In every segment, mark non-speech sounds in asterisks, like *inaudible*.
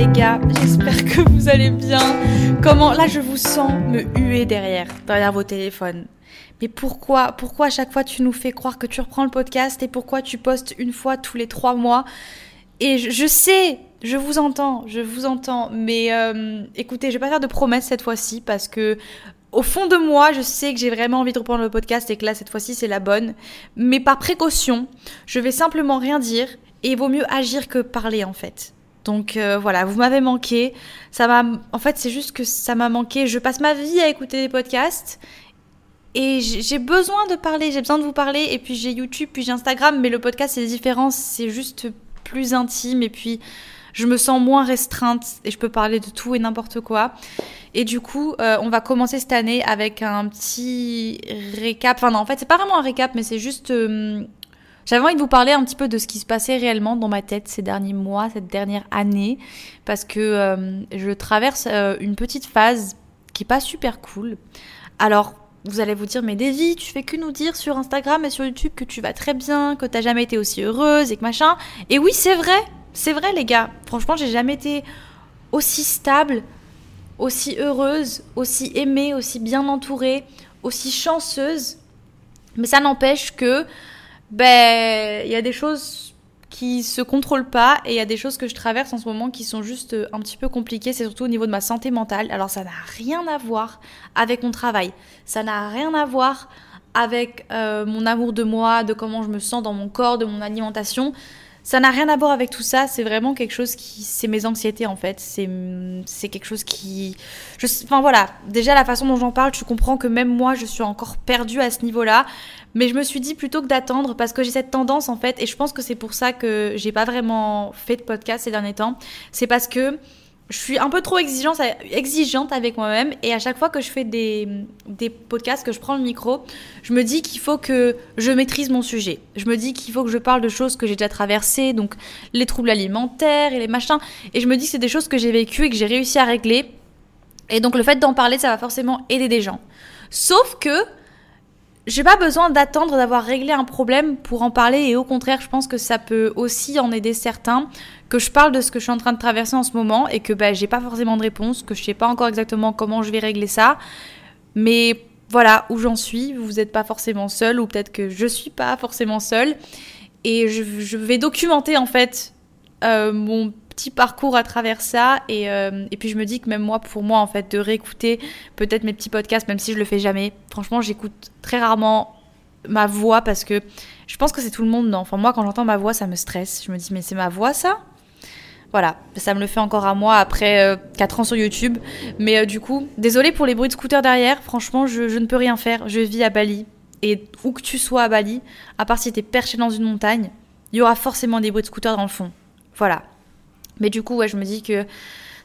Les gars, j'espère que vous allez bien. Comment là je vous sens me huer derrière, derrière vos téléphones. Mais pourquoi, pourquoi à chaque fois tu nous fais croire que tu reprends le podcast et pourquoi tu postes une fois tous les trois mois? Et je, sais, je vous entends, je vous entends, mais euh, écoutez, je vais pas faire de promesses cette fois-ci parce que au fond de moi, je sais que j'ai vraiment envie de reprendre le podcast et que là, cette fois-ci, c'est la bonne. Mais par précaution, je vais simplement rien dire et il vaut mieux agir que parler en fait. Donc euh, voilà, vous m'avez manqué. Ça m'a, en fait, c'est juste que ça m'a manqué. Je passe ma vie à écouter des podcasts et j'ai besoin de parler. J'ai besoin de vous parler. Et puis j'ai YouTube, puis j'ai Instagram, mais le podcast c'est différent. C'est juste plus intime et puis je me sens moins restreinte et je peux parler de tout et n'importe quoi. Et du coup, euh, on va commencer cette année avec un petit récap. Enfin non, en fait, c'est pas vraiment un récap, mais c'est juste. euh, j'avais envie de vous parler un petit peu de ce qui se passait réellement dans ma tête ces derniers mois, cette dernière année, parce que euh, je traverse euh, une petite phase qui est pas super cool. Alors, vous allez vous dire, mais Davy, tu fais que nous dire sur Instagram et sur YouTube que tu vas très bien, que t'as jamais été aussi heureuse et que machin. Et oui, c'est vrai, c'est vrai, les gars. Franchement, j'ai jamais été aussi stable, aussi heureuse, aussi aimée, aussi bien entourée, aussi chanceuse. Mais ça n'empêche que, ben, il y a des choses qui se contrôlent pas et il y a des choses que je traverse en ce moment qui sont juste euh, un petit peu compliquées, c'est surtout au niveau de ma santé mentale. Alors ça n'a rien à voir avec mon travail, ça n'a rien à voir avec euh, mon amour de moi, de comment je me sens dans mon corps, de mon alimentation. Ça n'a rien à voir avec tout ça, c'est vraiment quelque chose qui... C'est mes anxiétés en fait, c'est quelque chose qui... Je... Enfin voilà, déjà la façon dont j'en parle, tu comprends que même moi je suis encore perdue à ce niveau-là. Mais je me suis dit plutôt que d'attendre, parce que j'ai cette tendance en fait, et je pense que c'est pour ça que j'ai pas vraiment fait de podcast ces derniers temps, c'est parce que je suis un peu trop exigeante, avec moi-même, et à chaque fois que je fais des, des podcasts, que je prends le micro, je me dis qu'il faut que je maîtrise mon sujet. Je me dis qu'il faut que je parle de choses que j'ai déjà traversées, donc les troubles alimentaires et les machins, et je me dis que c'est des choses que j'ai vécues et que j'ai réussi à régler, et donc le fait d'en parler, ça va forcément aider des gens. Sauf que j'ai pas besoin d'attendre d'avoir réglé un problème pour en parler et au contraire, je pense que ça peut aussi en aider certains que je parle de ce que je suis en train de traverser en ce moment et que bah, j'ai pas forcément de réponse, que je sais pas encore exactement comment je vais régler ça. Mais voilà où j'en suis, vous n'êtes pas forcément seul ou peut-être que je suis pas forcément seule et je, vais documenter en fait euh, mon petit parcours à travers ça et, euh, et puis je me dis que même moi pour moi en fait de réécouter peut-être mes petits podcasts même si je le fais jamais franchement j'écoute très rarement ma voix parce que je pense que c'est tout le monde non enfin moi quand j'entends ma voix ça me stresse je me dis mais c'est ma voix ça? Voilà, ça me le fait encore à moi après euh, 4 ans sur YouTube. Mais euh, du coup, désolé pour les bruits de scooter derrière. Franchement, je, je ne peux rien faire. Je vis à Bali. Et où que tu sois à Bali, à part si t'es perché dans une montagne, il y aura forcément des bruits de scooter dans le fond. Voilà. Mais du coup, je me dis que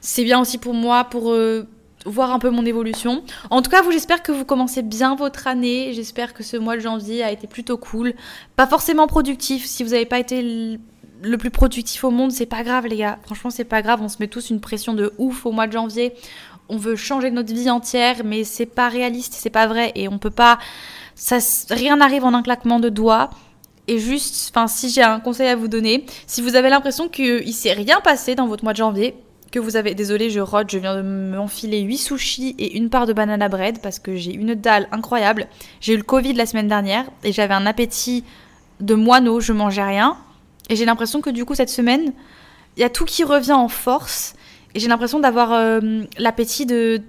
c'est bien aussi pour moi, pour euh, voir un peu mon évolution. En tout cas, j'espère que vous commencez bien votre année. J'espère que ce mois de janvier a été plutôt cool. Pas forcément productif. Si vous n'avez pas été le plus productif au monde, c'est pas grave, les gars. Franchement, c'est pas grave. On se met tous une pression de ouf au mois de janvier. On veut changer notre vie entière, mais c'est pas réaliste, c'est pas vrai. Et on peut pas. Rien n'arrive en un claquement de doigts. Et juste, enfin, si j'ai un conseil à vous donner, si vous avez l'impression qu'il s'est rien passé dans votre mois de janvier, que vous avez, désolé, je rote, je viens de m'enfiler 8 sushis et une part de banana bread parce que j'ai une dalle incroyable. J'ai eu le Covid la semaine dernière et j'avais un appétit de moineau, je mangeais rien. Et j'ai l'impression que du coup, cette semaine, il y a tout qui revient en force. Et j'ai l'impression d'avoir euh, l'appétit de.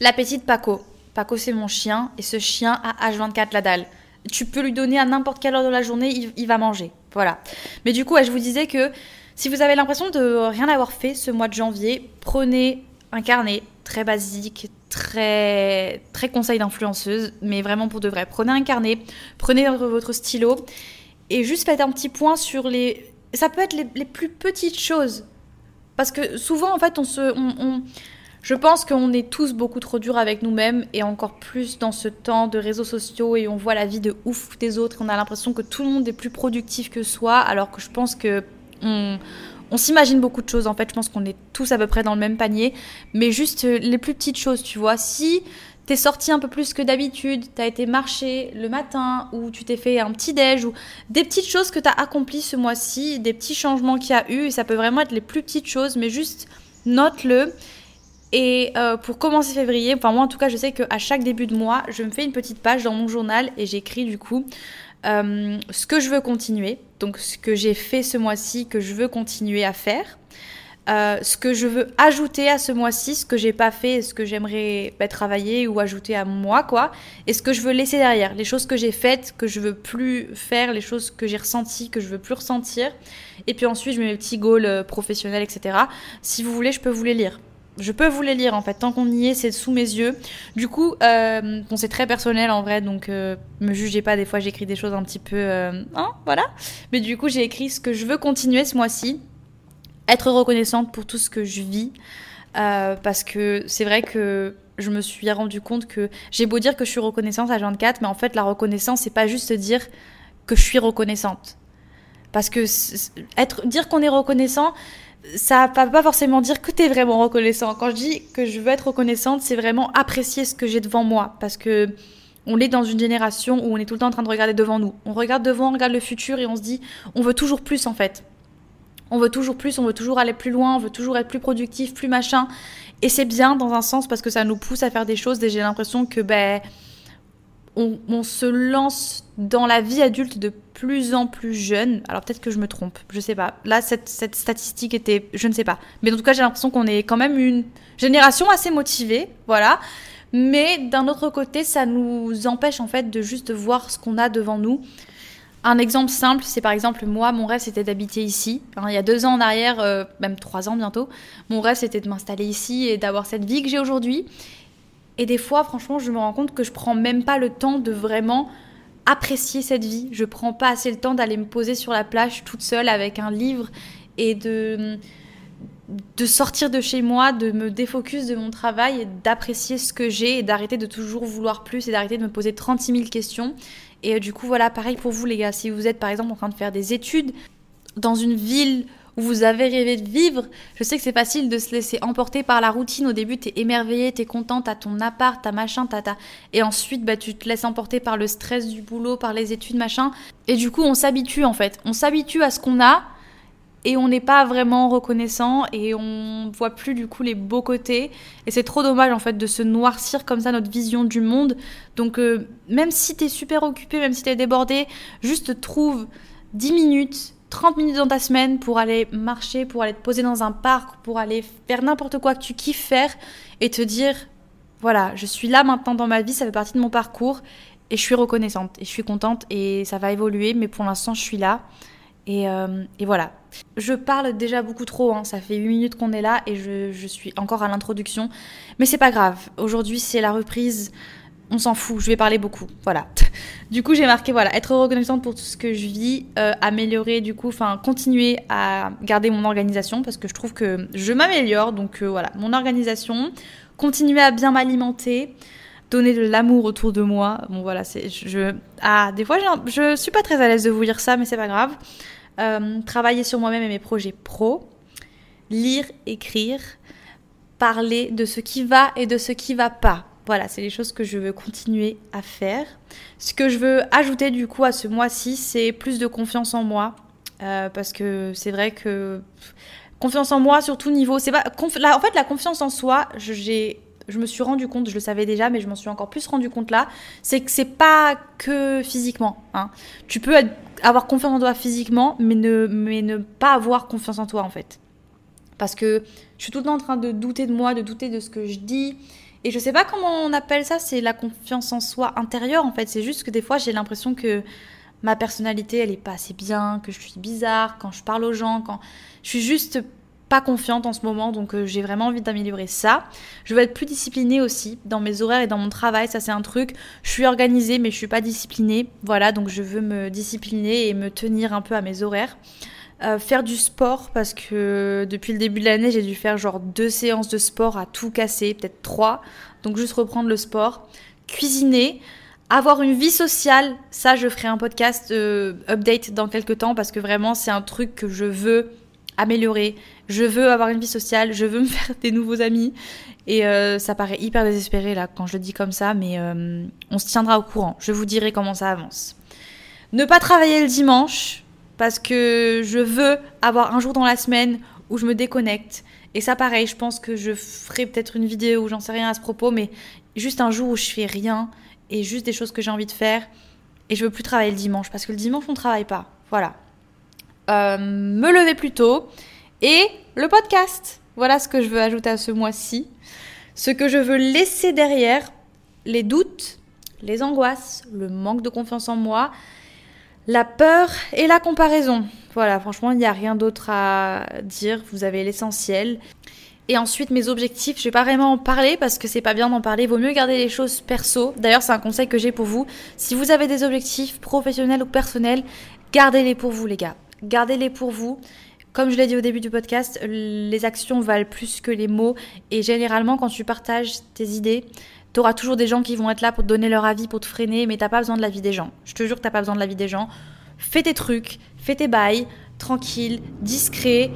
L'appétit de Paco. Paco, c'est mon chien. Et ce chien a H24 la dalle. Tu peux lui donner à n'importe quelle heure de la journée, il, va manger. Voilà. Mais du coup, je vous disais que si vous avez l'impression de rien avoir fait ce mois de janvier, prenez un carnet très basique, très très conseil d'influenceuse, mais vraiment pour de vrai. Prenez un carnet, prenez votre stylo et juste faites un petit point sur les. Ça peut être les, plus petites choses, parce que souvent en fait on se, je pense qu'on est tous beaucoup trop durs avec nous-mêmes et encore plus dans ce temps de réseaux sociaux et on voit la vie de ouf des autres. On a l'impression que tout le monde est plus productif que soi, alors que je pense que on, s'imagine beaucoup de choses en fait. Je pense qu'on est tous à peu près dans le même panier, mais juste euh, les plus petites choses, tu vois. Si t'es sorti un peu plus que d'habitude, t'as été marcher le matin ou tu t'es fait un petit déj ou des petites choses que t'as accomplies ce mois-ci, des petits changements qu'il y a eu, et ça peut vraiment être les plus petites choses, mais juste note-le. Et euh, pour commencer février, enfin moi en tout cas je sais qu'à chaque début de mois, je me fais une petite page dans mon journal et j'écris du coup euh, ce que je veux continuer, donc ce que j'ai fait ce mois-ci, que je veux continuer à faire, euh, ce que je veux ajouter à ce mois-ci, ce que j'ai pas fait, ce que j'aimerais bah, travailler ou ajouter à moi, quoi, et ce que je veux laisser derrière, les choses que j'ai faites, que je veux plus faire, les choses que j'ai ressenties, que je veux plus ressentir, et puis ensuite je mets mes petits goals professionnels, etc. Si vous voulez, je peux vous les lire je peux vous les lire en fait, tant qu'on y est, c'est sous mes yeux. Du coup, euh, c'est très personnel en vrai, donc euh, me jugez pas, des fois j'écris des choses un petit peu. Euh, hein, voilà. Mais du coup, j'ai écrit ce que je veux continuer ce mois-ci. Être reconnaissante pour tout ce que je vis. parce que c'est vrai que je me suis rendu compte que j'ai beau dire que je suis reconnaissante à 24, mais en fait, la reconnaissance, c'est pas juste dire que je suis reconnaissante. Parce que dire qu'on est reconnaissant, ça ne va pas forcément dire que tu es vraiment reconnaissant. Quand je dis que je veux être reconnaissante, c'est vraiment apprécier ce que j'ai devant moi. Parce que on est dans une génération où on est tout le temps en train de regarder devant nous. On regarde devant, on regarde le futur et on se dit, on veut toujours plus en fait. On veut toujours plus, on veut toujours aller plus loin, on veut toujours être plus productif, plus machin. Et c'est bien dans un sens parce que ça nous pousse à faire des choses et j'ai l'impression que ben on, se lance dans la vie adulte de plus en plus jeune. Alors peut-être que je me trompe, je sais pas. Là, cette, statistique était, je ne sais pas. Mais en tout cas, j'ai l'impression qu'on est quand même une génération assez motivée, voilà. Mais d'un autre côté, ça nous empêche en fait de juste voir ce qu'on a devant nous. Un exemple simple, c'est par exemple moi, mon rêve c'était d'habiter ici. il y a deux ans en arrière, euh, même trois ans bientôt, mon rêve c'était de m'installer ici et d'avoir cette vie que j'ai aujourd'hui. Et des fois, franchement, je me rends compte que je prends même pas le temps de vraiment apprécier cette vie. Je prends pas assez le temps d'aller me poser sur la plage toute seule avec un livre et de de sortir de chez moi, de me défocus de mon travail et d'apprécier ce que j'ai et d'arrêter de toujours vouloir plus et d'arrêter de me poser 36 000 questions. Et euh, du coup, voilà, pareil pour vous les gars, si vous êtes par exemple en train de faire des études dans une ville où vous avez rêvé de vivre. Je sais que c'est facile de se laisser emporter par la routine. Au début, t'es émerveillé, t'es content, t'as ton appart, t'as machin, t'as ta... Et ensuite, bah, tu te laisses emporter par le stress du boulot, par les études, machin. Et du coup, on s'habitue en fait. On s'habitue à ce qu'on a et on n'est pas vraiment reconnaissant et on voit plus du coup les beaux côtés et c'est trop dommage en fait de se noircir comme ça notre vision du monde donc euh, même si t'es super occupé même si t'es débordé juste trouve 10 minutes 30 minutes dans ta semaine pour aller marcher, pour aller te poser dans un parc, pour aller faire n'importe quoi que tu kiffes faire et te dire voilà, je suis là maintenant dans ma vie, ça fait partie de mon parcours et je suis reconnaissante et je suis contente et ça va évoluer, mais pour l'instant je suis là. Et, euh, voilà. Je parle déjà beaucoup trop, hein. ça fait 8 minutes qu'on est là et je, je suis encore à l'introduction. Mais c'est pas grave, aujourd'hui c'est la reprise on s'en fout, je vais parler beaucoup. Voilà. *laughs* Du coup, j'ai marqué, voilà, être reconnaissante pour tout ce que je vis, euh, améliorer, du coup, enfin, continuer à garder mon organisation parce que je trouve que je m'améliore. Donc, euh, voilà, mon organisation, continuer à bien m'alimenter, donner de l'amour autour de moi. Bon, voilà, c'est. Je, ah, des fois, je suis pas très à l'aise de vous lire ça, mais c'est pas grave. Euh, travailler sur moi-même et mes projets pro, lire, écrire, parler de ce qui va et de ce qui va pas voilà, c'est les choses que je veux continuer à faire. Ce que je veux ajouter du coup à ce mois-ci, c'est plus de confiance en moi. Euh, parce que c'est vrai que confiance en moi sur tout niveau, c'est pas en fait la confiance en soi, j'ai je me suis rendu compte, je le savais déjà, mais je m'en suis encore plus rendu compte là, c'est que c'est pas que physiquement. Hein. Tu peux avoir confiance en toi physiquement, mais ne, mais ne pas avoir confiance en toi en fait. Parce que je suis tout le temps en train de douter de moi, de douter de ce que je dis, et je sais pas comment on appelle ça, c'est la confiance en soi intérieure en fait. C'est juste que des fois j'ai l'impression que ma personnalité elle est pas assez bien, que je suis bizarre quand je parle aux gens, quand je suis juste pas confiante en ce moment, donc euh, j'ai vraiment envie d'améliorer ça. Je veux être plus disciplinée aussi dans mes horaires et dans mon travail, ça c'est un truc. Je suis organisée, mais je suis pas disciplinée. Voilà, donc je veux me discipliner et me tenir un peu à mes horaires. Euh, faire du sport parce que depuis le début de l'année j'ai dû faire genre deux séances de sport à tout casser, peut-être trois. Donc juste reprendre le sport. Cuisiner, avoir une vie sociale, ça je ferai un podcast euh, update dans quelques temps parce que vraiment c'est un truc que je veux améliorer. Je veux avoir une vie sociale, je veux me *laughs* faire des nouveaux amis. Et euh, ça paraît hyper désespéré là quand je le dis comme ça, mais euh, on se tiendra au courant. Je vous dirai comment ça avance. Ne pas travailler le dimanche parce que je veux avoir un jour dans la semaine où je me déconnecte. Et ça pareil, je pense que je ferai peut-être une vidéo où j'en sais rien à ce propos, mais juste un jour où je fais rien et juste des choses que j'ai envie de faire. Et je veux plus travailler le dimanche parce que le dimanche on travaille pas. Voilà. Euh, me lever plus tôt et le podcast. Voilà ce que je veux ajouter à ce mois-ci. Ce que je veux laisser derrière, les doutes, les angoisses, le manque de confiance en moi, la peur et la comparaison. Voilà, franchement, il n'y a rien d'autre à dire. Vous avez l'essentiel. Et ensuite, mes objectifs, je vais pas vraiment en parler parce que c'est pas bien d'en parler. Vaut mieux garder les choses perso. D'ailleurs, c'est un conseil que j'ai pour vous. Si vous avez des objectifs professionnels ou personnels, gardez-les pour vous, les gars gardez-les pour vous. Comme je l'ai dit au début du podcast, les actions valent plus que les mots. Et généralement, quand tu partages tes idées, tu auras toujours des gens qui vont être là pour te donner leur avis, pour te freiner, mais t'as pas besoin de l'avis des gens. Je te jure que t'as pas besoin de l'avis des gens. Fais tes trucs, fais tes bails, tranquille, discret,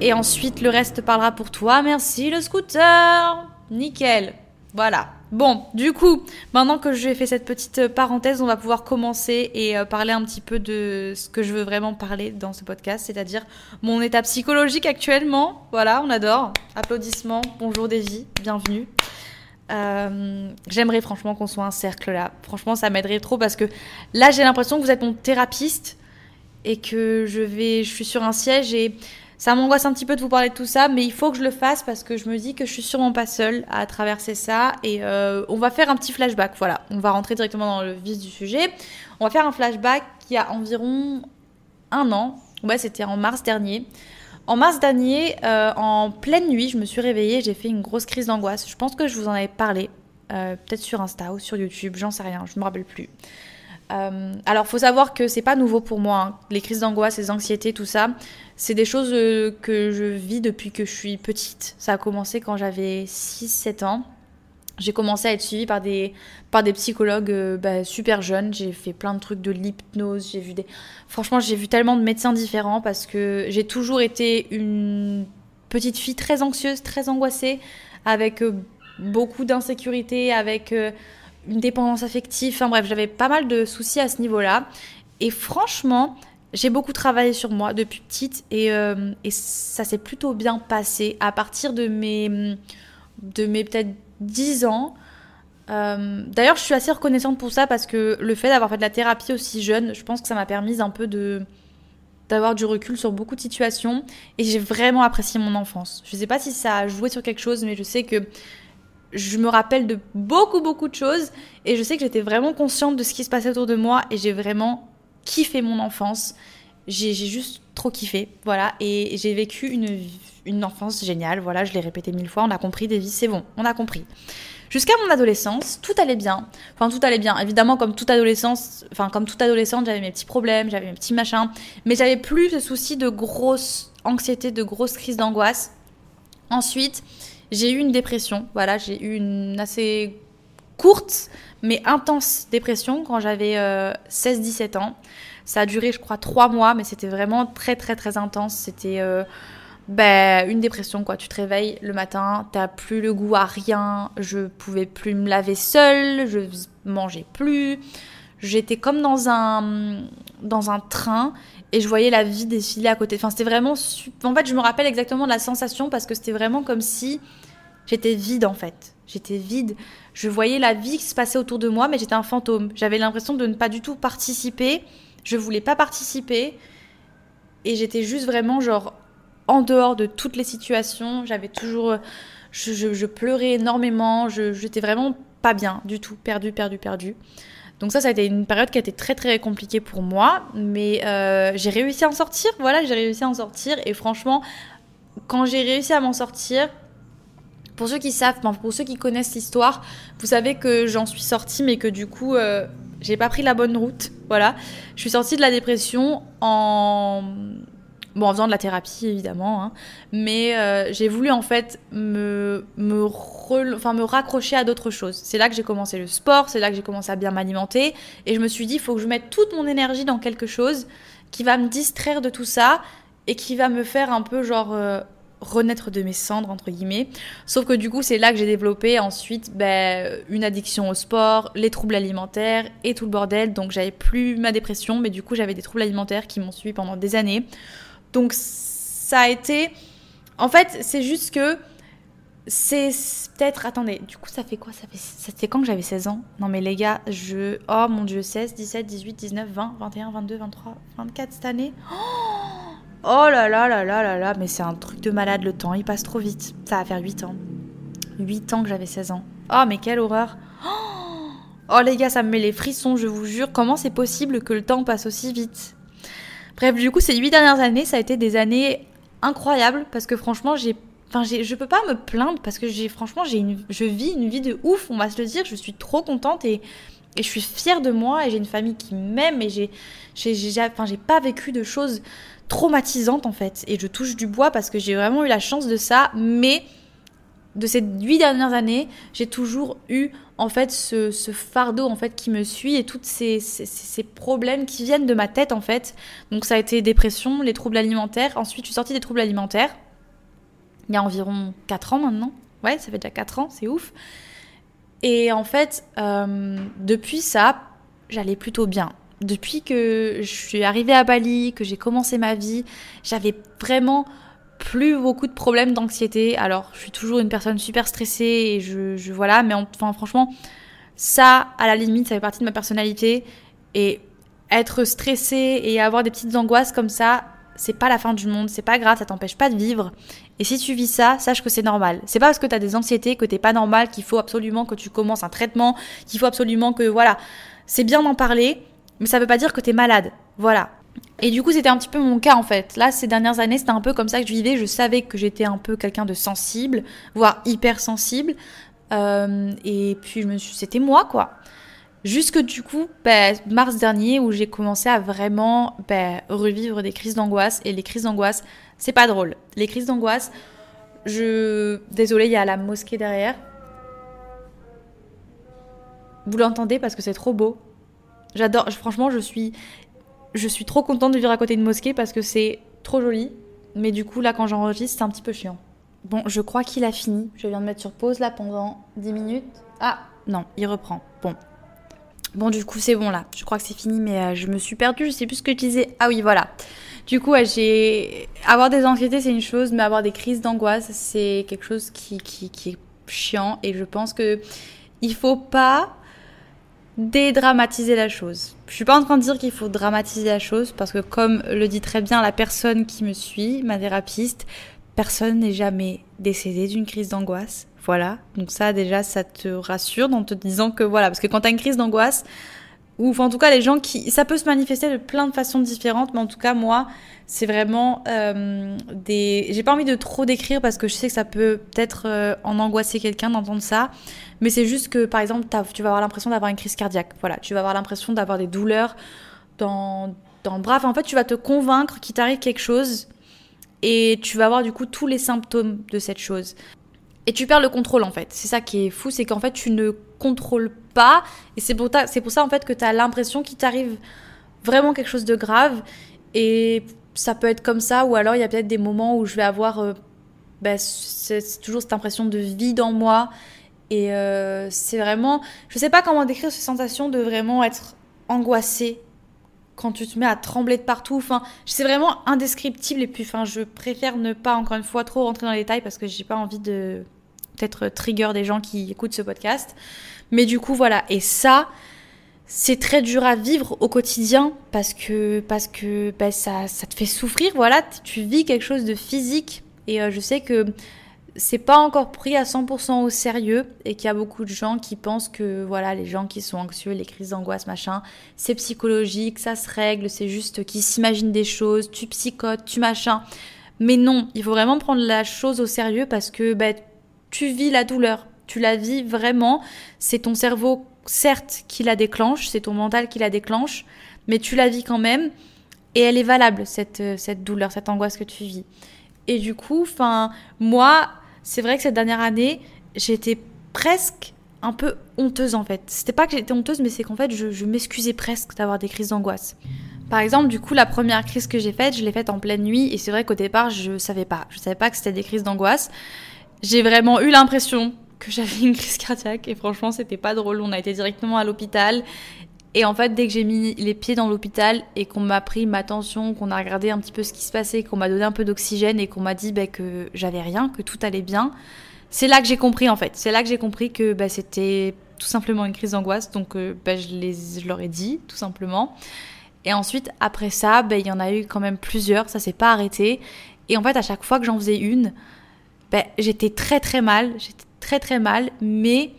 et ensuite le reste parlera pour toi. Merci le scooter Nickel Voilà. Bon, du coup, maintenant que j'ai fait cette petite parenthèse, on va pouvoir commencer et euh, parler un petit peu de ce que je veux vraiment parler dans ce podcast, c'est-à-dire mon état psychologique actuellement. Voilà, on adore. Applaudissements, bonjour Davy, bienvenue. Euh, j'aimerais franchement qu'on soit un cercle là. Franchement, ça m'aiderait trop parce que là, j'ai l'impression que vous êtes mon thérapeute et que je vais, je suis sur un siège et ça m'angoisse un petit peu de vous parler de tout ça, mais il faut que je le fasse parce que je me dis que je suis sûrement pas seule à traverser ça. Et euh, on va faire un petit flashback. Voilà, on va rentrer directement dans le vif du sujet. On va faire un flashback qui a environ un an. Ouais, c'était en mars dernier. En mars dernier, euh, en pleine nuit, je me suis réveillée, j'ai fait une grosse crise d'angoisse. Je pense que je vous en avais parlé, euh, peut-être sur Insta ou sur YouTube, j'en sais rien, je me rappelle plus. Euh, alors, faut savoir que c'est pas nouveau pour moi. Hein. Les crises d'angoisse, les anxiétés, tout ça, c'est des choses euh, que je vis depuis que je suis petite. Ça a commencé quand j'avais 6-7 ans. J'ai commencé à être suivie par des, par des psychologues euh, bah, super jeunes. J'ai fait plein de trucs de l'hypnose. J'ai vu des. Franchement, j'ai vu tellement de médecins différents parce que j'ai toujours été une petite fille très anxieuse, très angoissée, avec beaucoup d'insécurité, avec une dépendance affective. Enfin bref, j'avais pas mal de soucis à ce niveau-là. Et franchement, j'ai beaucoup travaillé sur moi depuis petite et, euh, et ça s'est plutôt bien passé à partir de mes, de mes peut-être 10 ans. Euh, d'ailleurs, je suis assez reconnaissante pour ça parce que le fait d'avoir fait de la thérapie aussi jeune, je pense que ça m'a permis un peu de d'avoir du recul sur beaucoup de situations et j'ai vraiment apprécié mon enfance. Je sais pas si ça a joué sur quelque chose, mais je sais que je me rappelle de beaucoup, beaucoup de choses et je sais que j'étais vraiment consciente de ce qui se passait autour de moi et j'ai vraiment kiffé mon enfance. J'ai juste trop kiffé, voilà, et j'ai vécu une, une enfance géniale, voilà, je l'ai répété mille fois, on a compris, Davis, c'est bon, on a compris. Jusqu'à mon adolescence, tout allait bien. Enfin, tout allait bien. Évidemment, comme toute adolescence, enfin, comme toute adolescente, j'avais mes petits problèmes, j'avais mes petits machins. Mais j'avais plus ce souci de grosse anxiété, de grosses crises d'angoisse. Ensuite, j'ai eu une dépression. Voilà, j'ai eu une assez courte mais intense dépression quand j'avais 16-17 euh, ans. Ça a duré, je crois, trois mois, mais c'était vraiment très, très, très intense. C'était euh, ben, une dépression, quoi. Tu te réveilles le matin, t'as plus le goût à rien, je pouvais plus me laver seule, je mangeais plus. J'étais comme dans un, dans un train et je voyais la vie défiler à côté. Enfin, c'était vraiment. En fait, je me rappelle exactement de la sensation parce que c'était vraiment comme si j'étais vide en fait. J'étais vide. Je voyais la vie qui se passait autour de moi, mais j'étais un fantôme. J'avais l'impression de ne pas du tout participer. Je voulais pas participer. Et j'étais juste vraiment genre en dehors de toutes les situations. J'avais toujours. Je, pleurais énormément. J'étais vraiment pas bien du tout. Perdu, perdu, perdu. Donc ça, ça a été une période qui a été très très compliquée pour moi, mais euh, j'ai réussi à en sortir. Voilà, j'ai réussi à en sortir et franchement, quand j'ai réussi à m'en sortir, pour ceux qui savent, pour ceux qui connaissent l'histoire, vous savez que j'en suis sortie, mais que du coup, euh, j'ai pas pris la bonne route. Voilà. Je suis sortie de la dépression en. Bon, en faisant de la thérapie, évidemment. Hein. Mais euh, j'ai voulu, en fait, me, raccrocher à d'autres choses. C'est là que j'ai commencé le sport, c'est là que j'ai commencé à bien m'alimenter. Et je me suis dit, il faut que je mette toute mon énergie dans quelque chose qui va me distraire de tout ça et qui va me faire un peu, genre. Euh, renaître de mes cendres entre guillemets. Sauf que du coup c'est là que j'ai développé ensuite ben, une addiction au sport, les troubles alimentaires et tout le bordel. Donc j'avais plus ma dépression mais du coup j'avais des troubles alimentaires qui m'ont suivi pendant des années. Donc ça a été... En fait c'est juste que c'est peut-être... Attendez, du coup ça fait quoi? Ça fait... Quand que j'avais 16 ans? Non mais les gars, je... Oh mon dieu, 16, 17, 18, 19, 20, 21, 22, 23, 24 cette année. Oh Oh là là là là là là, mais c'est un truc de malade le temps, il passe trop vite. Ça va faire 8 ans. 8 ans que j'avais 16 ans. Oh mais quelle horreur. Oh les gars, ça me met les frissons, je vous jure. Comment c'est possible que le temps passe aussi vite? Bref, du coup, ces 8 dernières années, ça a été des années incroyables parce que franchement, j'ai Enfin, je peux pas me plaindre parce que j'ai franchement, j'ai une, je vis une vie de ouf, on va se le dire. Je suis trop contente et, et je suis fière de moi et j'ai une famille qui m'aime et j'ai, j'ai, enfin, j'ai pas vécu de choses traumatisante en fait. Et je touche du bois parce que j'ai vraiment eu la chance de ça. Mais de ces huit dernières années, j'ai toujours eu en fait ce, fardeau en fait qui me suit et tous ces, problèmes qui viennent de ma tête en fait. Donc ça a été dépression, les troubles alimentaires. Ensuite, je suis sortie des troubles alimentaires il y a environ 4 ans maintenant. Ouais, ça fait déjà 4 ans, c'est ouf. Et en fait, euh, depuis ça, j'allais plutôt bien depuis que je suis arrivée à Bali, que j'ai commencé ma vie, j'avais vraiment plus beaucoup de problèmes d'anxiété. Alors, je suis toujours une personne super stressée et je, voilà, mais enfin franchement, ça, à la limite, ça fait partie de ma personnalité et être stressée et avoir des petites angoisses comme ça, c'est pas la fin du monde, c'est pas grave, ça t'empêche pas de vivre. Et si tu vis ça, sache que c'est normal. C'est pas parce que t'as des anxiétés que t'es pas normal qu'il faut absolument que tu commences un traitement, qu'il faut absolument que voilà. C'est bien d'en parler, mais ça veut pas dire que t'es malade. Voilà. Et du coup, c'était un petit peu mon cas en fait. Là, ces dernières années, c'était un peu comme ça que je vivais. Je savais que j'étais un peu quelqu'un de sensible, voire hyper sensible. Euh, et puis, je me suis... c'était moi quoi. Jusque du coup, ben, mars dernier, où j'ai commencé à vraiment ben, revivre des crises d'angoisse. Et les crises d'angoisse, c'est pas drôle. Les crises d'angoisse, je. Désolée, il y a la mosquée derrière. Vous l'entendez parce que c'est trop beau. J'adore, franchement, je suis, je suis trop contente de vivre à côté d'une mosquée parce que c'est trop joli. Mais du coup, là, quand j'enregistre, c'est un petit peu chiant. Bon, je crois qu'il a fini. Je viens de mettre sur pause là pendant 10 minutes. Ah, non, il reprend. Bon. Bon, du coup, c'est bon là. Je crois que c'est fini, mais euh, je me suis perdue. Je sais plus ce que je disais. Ah oui, voilà. Du coup. Avoir des anxiétés, c'est une chose, mais avoir des crises d'angoisse, c'est quelque chose qui, qui, qui est chiant. Et je pense que il faut pas dédramatiser la chose. Je suis pas en train de dire qu'il faut dramatiser la chose parce que comme le dit très bien la personne qui me suit, ma thérapeute, personne n'est jamais décédé d'une crise d'angoisse. Voilà. Donc ça déjà ça te rassure en te disant que voilà parce que quand tu as une crise d'angoisse ou en tout cas les gens qui ça peut se manifester de plein de façons différentes mais en tout cas moi c'est vraiment euh, des j'ai pas envie de trop décrire parce que je sais que ça peut peut-être euh, en angoisser quelqu'un d'entendre ça mais c'est juste que par exemple tu vas avoir l'impression d'avoir une crise cardiaque. Voilà tu vas avoir l'impression d'avoir des douleurs dans dans bras. En fait tu vas te convaincre qu'il t'arrive quelque chose et tu vas avoir du coup tous les symptômes de cette chose et tu perds le contrôle en fait c'est ça qui est fou c'est qu'en fait tu ne contrôles pas et c'est pour, pour ça en fait que tu as l'impression qu'il t'arrive vraiment quelque chose de grave et ça peut être comme ça, ou alors il y a peut-être des moments où je vais avoir euh, bah, c'est toujours cette impression de vide en moi. Et euh, c'est vraiment. Je sais pas comment décrire cette sensation de vraiment être angoissée quand tu te mets à trembler de partout. Enfin, c'est vraiment indescriptible. Et puis, enfin, je préfère ne pas, encore une fois, trop rentrer dans les détails parce que j'ai pas envie de peut-être trigger des gens qui écoutent ce podcast. Mais du coup, voilà. Et ça, c'est très dur à vivre au quotidien parce que parce que bah, ça, ça te fait souffrir voilà tu vis quelque chose de physique et euh, je sais que c'est pas encore pris à 100% au sérieux et qu'il y a beaucoup de gens qui pensent que voilà les gens qui sont anxieux les crises d'angoisse machin c'est psychologique ça se règle c'est juste qu'ils s'imaginent des choses tu psychotes tu machin Mais non, il faut vraiment prendre la chose au sérieux parce que bah, tu vis la douleur. Tu la vis vraiment. C'est ton cerveau, certes, qui la déclenche, c'est ton mental qui la déclenche, mais tu la vis quand même. Et elle est valable, cette, euh, cette douleur, cette angoisse que tu vis. Et du coup, enfin, moi, c'est vrai que cette dernière année, j'étais presque un peu honteuse en fait. C'était pas que j'étais honteuse, mais c'est qu'en fait, je, m'excusais presque d'avoir des crises d'angoisse. Par exemple, du coup, la première crise que j'ai faite, je l'ai faite en pleine nuit, et c'est vrai qu'au départ, je savais pas. Je savais pas que c'était des crises d'angoisse. J'ai vraiment eu l'impression que j'avais une crise cardiaque, et franchement, c'était pas drôle. On a été directement à l'hôpital, et en fait, dès que j'ai mis les pieds dans l'hôpital et qu'on m'a pris ma tension, qu'on a regardé un petit peu ce qui se passait, qu'on m'a donné un peu d'oxygène et qu'on m'a dit bah, que j'avais rien, que tout allait bien, c'est là que j'ai compris en fait. C'est là que j'ai compris que bah, c'était tout simplement une crise d'angoisse. Donc euh, bah, je, les, je leur ai dit tout simplement. Et ensuite, après ça, bah, il y en a eu quand même plusieurs. Ça s'est pas arrêté. Et en fait, à chaque fois que j'en faisais une, j'étais très très mal. J'étais très très mal. Mais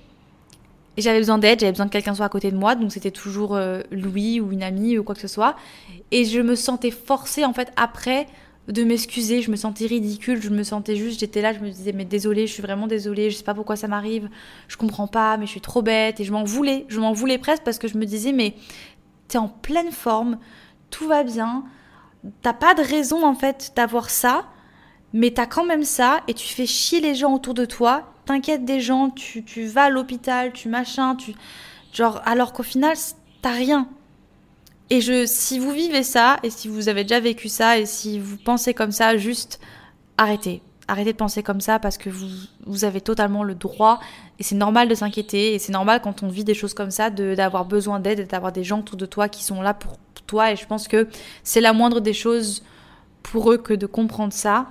j'avais besoin d'aide. J'avais besoin que quelqu'un soit à côté de moi. Donc c'était toujours euh, Louis ou une amie ou quoi que ce soit. Et je me sentais forcée en fait après de m'excuser, je me sentais ridicule, je me sentais juste, j'étais là, je me disais mais désolée, je suis vraiment désolée, je sais pas pourquoi ça m'arrive, je comprends pas, mais je suis trop bête et je m'en voulais, je m'en voulais presque parce que je me disais mais t'es en pleine forme, tout va bien, t'as pas de raison en fait d'avoir ça, mais t'as quand même ça et tu fais chier les gens autour de toi, t'inquiètes des gens, tu, tu vas à l'hôpital, tu machin, tu genre alors qu'au final t'as rien, et je, si vous vivez ça, et si vous avez déjà vécu ça, et si vous pensez comme ça, juste arrêtez. Arrêtez de penser comme ça parce que vous, vous avez totalement le droit et c'est normal de s'inquiéter et c'est normal quand on vit des choses comme ça d'avoir besoin d'aide et d'avoir des gens autour de toi qui sont là pour toi et je pense que c'est la moindre des choses pour eux que de comprendre ça.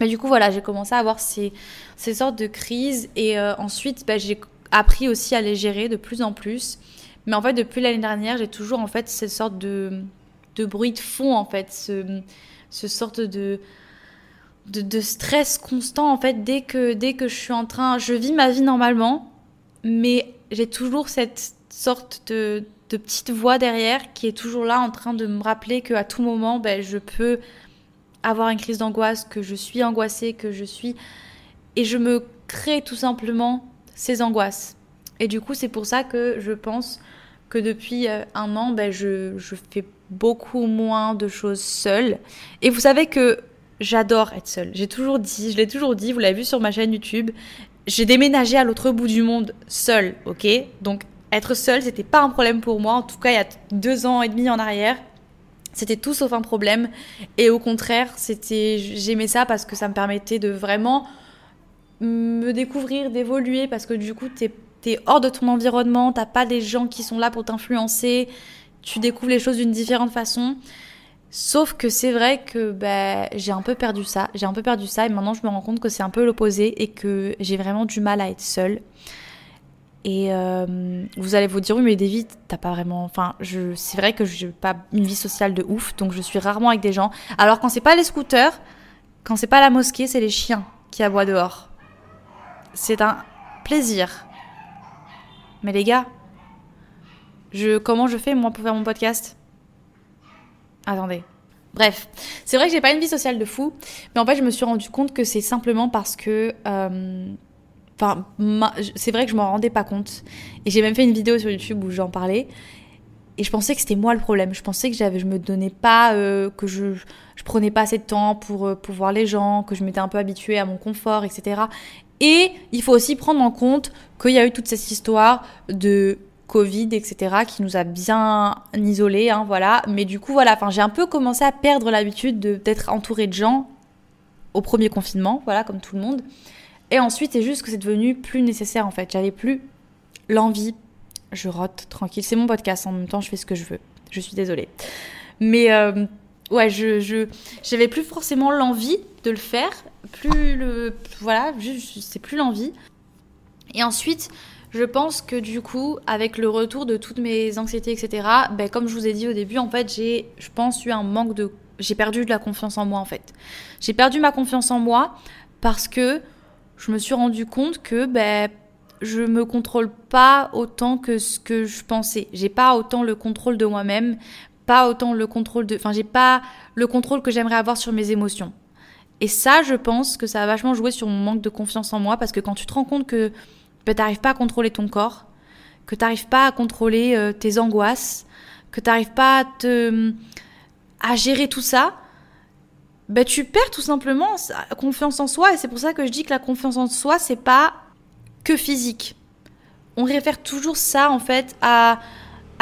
Mais du coup voilà, j'ai commencé à avoir ces, ces sortes de crises et euh, ensuite bah, j'ai appris aussi à les gérer de plus en plus. Mais en fait, depuis l'année dernière, j'ai toujours en fait cette sorte de, de bruit de fond, en fait, ce, ce sorte de, de, stress constant, en fait, dès que, dès que je suis en train, je vis ma vie normalement, mais j'ai toujours cette sorte de, de petite voix derrière qui est toujours là en train de me rappeler qu'à tout moment, ben, je peux avoir une crise d'angoisse, que je suis angoissée, que je suis... Et je me crée tout simplement ces angoisses. Et du coup, c'est pour ça que je pense que depuis euh, un an, ben, je, je fais beaucoup moins de choses seule. Et vous savez que j'adore être seule. J'ai toujours dit, je l'ai toujours dit, vous l'avez vu sur ma chaîne YouTube, j'ai déménagé à l'autre bout du monde seule, ok? Donc être seule, c'était pas un problème pour moi. En tout cas, il y a deux ans et demi en arrière, c'était tout sauf un problème. Et au contraire, c'était, j'aimais ça parce que ça me permettait de vraiment me découvrir, d'évoluer, parce que du coup, t'es t'es hors de ton environnement, t'as pas des gens qui sont là pour t'influencer, tu découvres les choses d'une différente façon. Sauf que c'est vrai que bah, j'ai un peu perdu ça, j'ai un peu perdu ça et maintenant je me rends compte que c'est un peu l'opposé et que j'ai vraiment du mal à être seule. Et euh, vous allez vous dire oui mais David t'as pas vraiment, enfin c'est vrai que j'ai pas une vie sociale de ouf donc je suis rarement avec des gens. Alors quand c'est pas les scooters, quand c'est pas la mosquée c'est les chiens qui aboient dehors. C'est un plaisir mais les gars, je, comment je fais moi pour faire mon podcast? Attendez. Bref, c'est vrai que j'ai pas une vie sociale de fou, mais en fait je me suis rendu compte que c'est simplement parce que, euh, enfin, c'est vrai que je m'en rendais pas compte. Et j'ai même fait une vidéo sur YouTube où j'en parlais. Et je pensais que c'était moi le problème. Je pensais que j'avais, je me donnais pas, euh, que je, je prenais pas assez de temps pour, euh, pour voir les gens, que je m'étais un peu habituée à mon confort, etc. Et il faut aussi prendre en compte qu'il y a eu toute cette histoire de Covid, etc., qui nous a bien isolés, hein, voilà. Mais du coup, voilà, j'ai un peu commencé à perdre l'habitude d'être entourée de gens au premier confinement, voilà, comme tout le monde. Et ensuite, c'est juste que c'est devenu plus nécessaire, en fait. J'avais plus l'envie. Je rote tranquille. C'est mon podcast, en même temps, je fais ce que je veux. Je suis désolée. Mais euh, ouais, je, je j'avais plus forcément l'envie de le faire, plus le voilà, c'est plus l'envie. Et ensuite, je pense que du coup, avec le retour de toutes mes anxiétés, etc., ben, comme je vous ai dit au début, en fait, j'ai, je pense, eu un manque de, j'ai perdu de la confiance en moi, en fait. J'ai perdu ma confiance en moi parce que je me suis rendu compte que ben je me contrôle pas autant que ce que je pensais. J'ai pas autant le contrôle de moi-même pas autant le contrôle de. Enfin, j'ai pas le contrôle que j'aimerais avoir sur mes émotions. Et ça, je pense que ça a vachement joué sur mon manque de confiance en moi parce que quand tu te rends compte que ben, tu n'arrives pas à contrôler ton corps, que tu n'arrives pas à contrôler euh, tes angoisses, que tu n'arrives pas à, te, à gérer tout ça, ben, tu perds tout simplement confiance en soi. Et c'est pour ça que je dis que la confiance en soi, c'est pas que physique. On réfère toujours ça, en fait, à,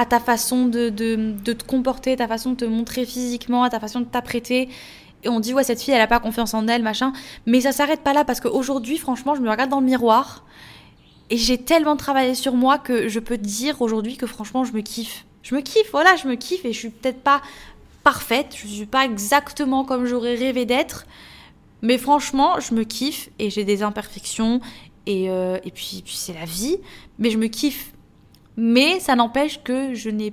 ta façon de te comporter, ta façon de te montrer physiquement, à ta façon de t'apprêter et on dit ouais cette fille elle a pas confiance en elle machin mais ça s'arrête pas là parce qu'aujourd'hui franchement je me regarde dans le miroir et j'ai tellement travaillé sur moi que je peux te dire aujourd'hui que franchement je me kiffe je me kiffe voilà je me kiffe et je suis peut-être pas parfaite. Je suis pas exactement comme j'aurais rêvé d'être. Mais franchement je me kiffe et j'ai des imperfections et, euh, et puis, c'est la vie. Mais je me kiffe. Mais ça n'empêche que je n'ai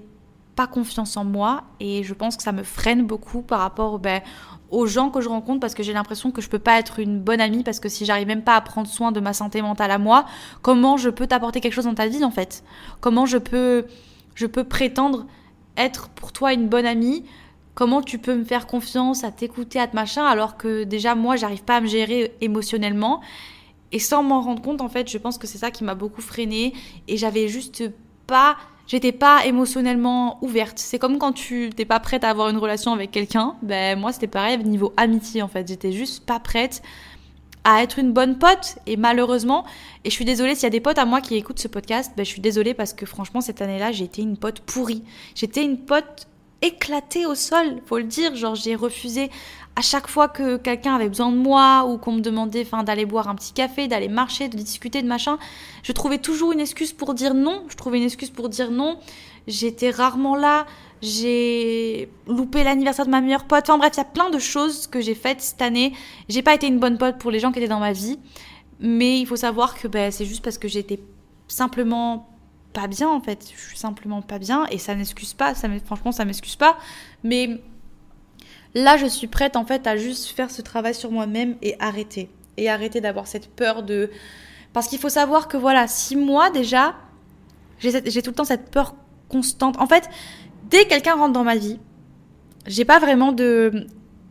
pas confiance en moi et je pense que ça me freine beaucoup par rapport ben, aux gens que je rencontre parce que j'ai l'impression que je peux pas être une bonne amie parce que si j'arrive même pas à prendre soin de ma santé mentale à moi, comment je peux t'apporter quelque chose dans ta vie en fait? Comment je peux je peux prétendre être pour toi une bonne amie Comment tu peux me faire confiance à t'écouter à te machin alors que déjà moi j'arrive pas à me gérer émotionnellement et sans m'en rendre compte en fait, je pense que c'est ça qui m'a beaucoup freinée et j'avais juste pas j'étais pas émotionnellement ouverte. C'est comme quand tu t'es pas prête à avoir une relation avec quelqu'un. Ben moi c'était pareil niveau amitié en fait. J'étais juste pas prête à être une bonne pote et malheureusement et je suis désolée s'il y a des potes à moi qui écoutent ce podcast ben je suis désolée parce que franchement cette année-là j'ai été une pote pourrie j'étais une pote éclatée au sol faut le dire genre j'ai refusé à chaque fois que quelqu'un avait besoin de moi ou qu'on me demandait d'aller boire un petit café, d'aller marcher, de discuter de machin, je trouvais toujours une excuse pour dire non, je trouvais une excuse pour dire non. J'étais rarement là, j'ai loupé l'anniversaire de ma meilleure pote. Enfin bref, il y a plein de choses que j'ai faites cette année. J'ai pas été une bonne pote pour les gens qui étaient dans ma vie, mais il faut savoir que ben, c'est juste parce que j'étais simplement pas bien en fait. Je suis simplement pas bien et ça n'excuse pas, ça franchement ça m'excuse pas, mais Là, je suis prête en fait à juste faire ce travail sur moi-même et arrêter. Et arrêter d'avoir cette peur de... Parce qu'il faut savoir que voilà, si moi déjà, j'ai tout le temps cette peur constante. En fait, dès que quelqu'un rentre dans ma vie, j'ai pas vraiment de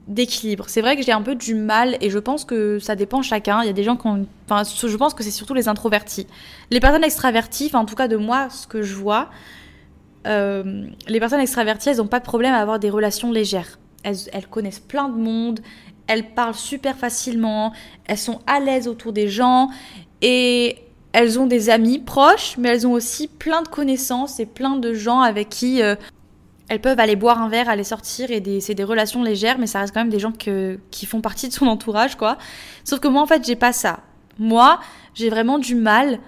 d'équilibre. C'est vrai que j'ai un peu du mal et je pense que ça dépend chacun. Il y a des gens qui ont... Enfin, je pense que c'est surtout les introvertis. Les personnes extraverties, enfin, en tout cas de moi, ce que je vois, euh, les personnes extraverties, elles n'ont pas de problème à avoir des relations légères elles, connaissent plein de monde, elles parlent super facilement, elles sont à l'aise autour des gens et elles ont des amis proches, mais elles ont aussi plein de connaissances et plein de gens avec qui euh, elles peuvent aller boire un verre, aller sortir et c'est des relations légères, mais ça reste quand même des gens qui font partie de son entourage, quoi. Sauf que moi, en fait, j'ai pas ça. Moi, j'ai vraiment du mal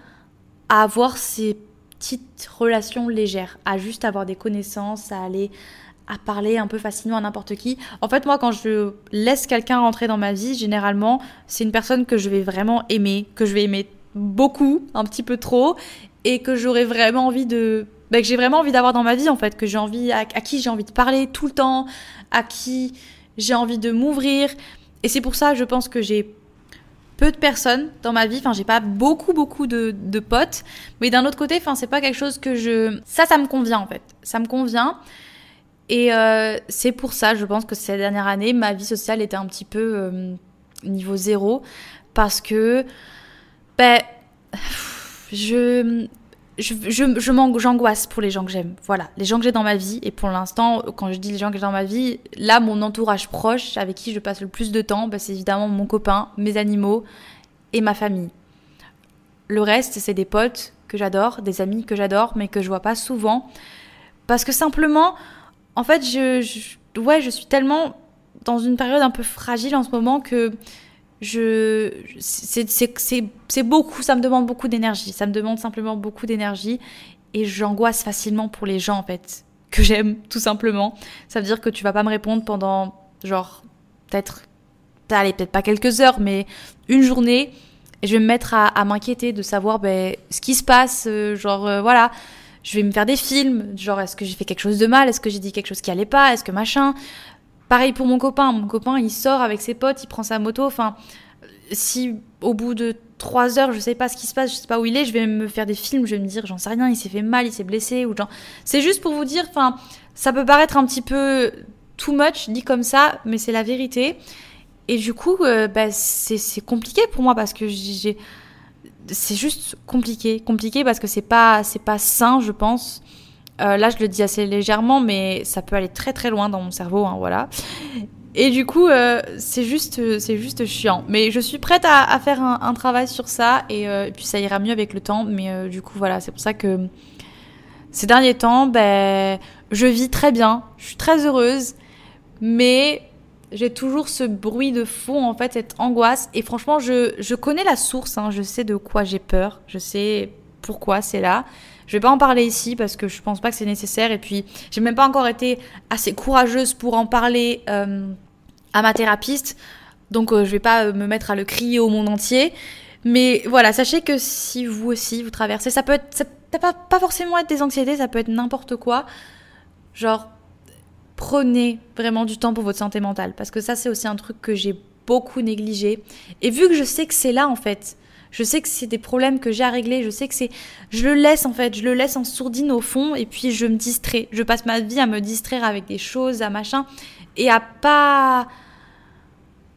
à avoir ces petites relations légères, à juste avoir des connaissances, à aller à parler un peu facilement à n'importe qui. En fait, moi, quand je laisse quelqu'un rentrer dans ma vie, généralement, c'est une personne que je vais vraiment aimer, que je vais aimer beaucoup, un petit peu trop, et que j'aurais vraiment envie de... Bah, que j'ai vraiment envie d'avoir dans ma vie, en fait, que j'ai envie... À, qui j'ai envie de parler tout le temps, à qui j'ai envie de m'ouvrir. Et c'est pour ça, je pense que j'ai peu de personnes dans ma vie. Enfin, j'ai pas beaucoup, beaucoup de, de potes. Mais d'un autre côté, enfin, c'est pas quelque chose que je... Ça, ça me convient, en fait. Ça me convient. Et euh, c'est pour ça, je pense que cette dernière année, ma vie sociale était un petit peu euh, niveau zéro. Parce que, ben, je, je, je, j'angoisse pour les gens que j'aime. Voilà, les gens que j'ai dans ma vie. Et pour l'instant, quand je dis les gens que j'ai dans ma vie, là, mon entourage proche, avec qui je passe le plus de temps, ben, c'est évidemment mon copain, mes animaux et ma famille. Le reste, c'est des potes que j'adore, des amis que j'adore, mais que je vois pas souvent. Parce que simplement, en fait, je, ouais, je suis tellement dans une période un peu fragile en ce moment que je c'est beaucoup, ça me demande beaucoup d'énergie. Ça me demande simplement beaucoup d'énergie et j'angoisse facilement pour les gens en fait que j'aime tout simplement. Ça veut dire que tu vas pas me répondre pendant genre peut-être allez peut-être pas quelques heures mais une journée et je vais me mettre à, m'inquiéter de savoir ben, ce qui se passe euh, genre euh, voilà je vais me faire des films, genre est-ce que j'ai fait quelque chose de mal, est-ce que j'ai dit quelque chose qui allait pas, est-ce que machin? Pareil pour mon copain, mon copain il sort avec ses potes, il prend sa moto, enfin si au bout de trois heures je sais pas ce qui se passe, je sais pas où il est, je vais me faire des films, je vais me dire j'en sais rien, il s'est fait mal, il s'est blessé ou c'est juste pour vous dire, enfin ça peut paraître un petit peu too much dit comme ça, mais c'est la vérité. Et du coup, bah, c'est compliqué pour moi parce que c'est juste compliqué, compliqué parce que c'est pas c'est pas sain, je pense. Là, je le dis assez légèrement, mais ça peut aller très très loin dans mon cerveau, hein, voilà. Et du coup, euh, c'est juste, c'est juste chiant. Mais je suis prête à, faire un, travail sur ça euh, et, puis ça ira mieux avec le temps. Mais euh, du coup, voilà, c'est pour ça que ces derniers temps, ben, je vis très bien. Je suis très heureuse, mais j'ai toujours ce bruit de fond, en fait, cette angoisse. Et franchement, je, je connais la source. Hein, je sais de quoi j'ai peur. Je sais pourquoi c'est là. Je vais pas en parler ici parce que je pense pas que c'est nécessaire. Et puis, j'ai même pas encore été assez courageuse pour en parler à ma thérapeute. Donc euh, je vais pas euh, me mettre à le crier au monde entier. Mais voilà, sachez que si vous aussi vous traversez, ça peut être, ça peut pas, pas forcément être des anxiétés, ça peut être n'importe quoi. Genre, prenez vraiment du temps pour votre santé mentale. Parce que ça, c'est aussi un truc que j'ai beaucoup négligé. Et vu que je sais que c'est là, en fait, je sais que c'est des problèmes que j'ai à régler, je sais que c'est... Je le laisse, en fait, je le laisse en sourdine au fond, et puis je me distrais. Je passe ma vie à me distraire avec des choses, à machin, et à pas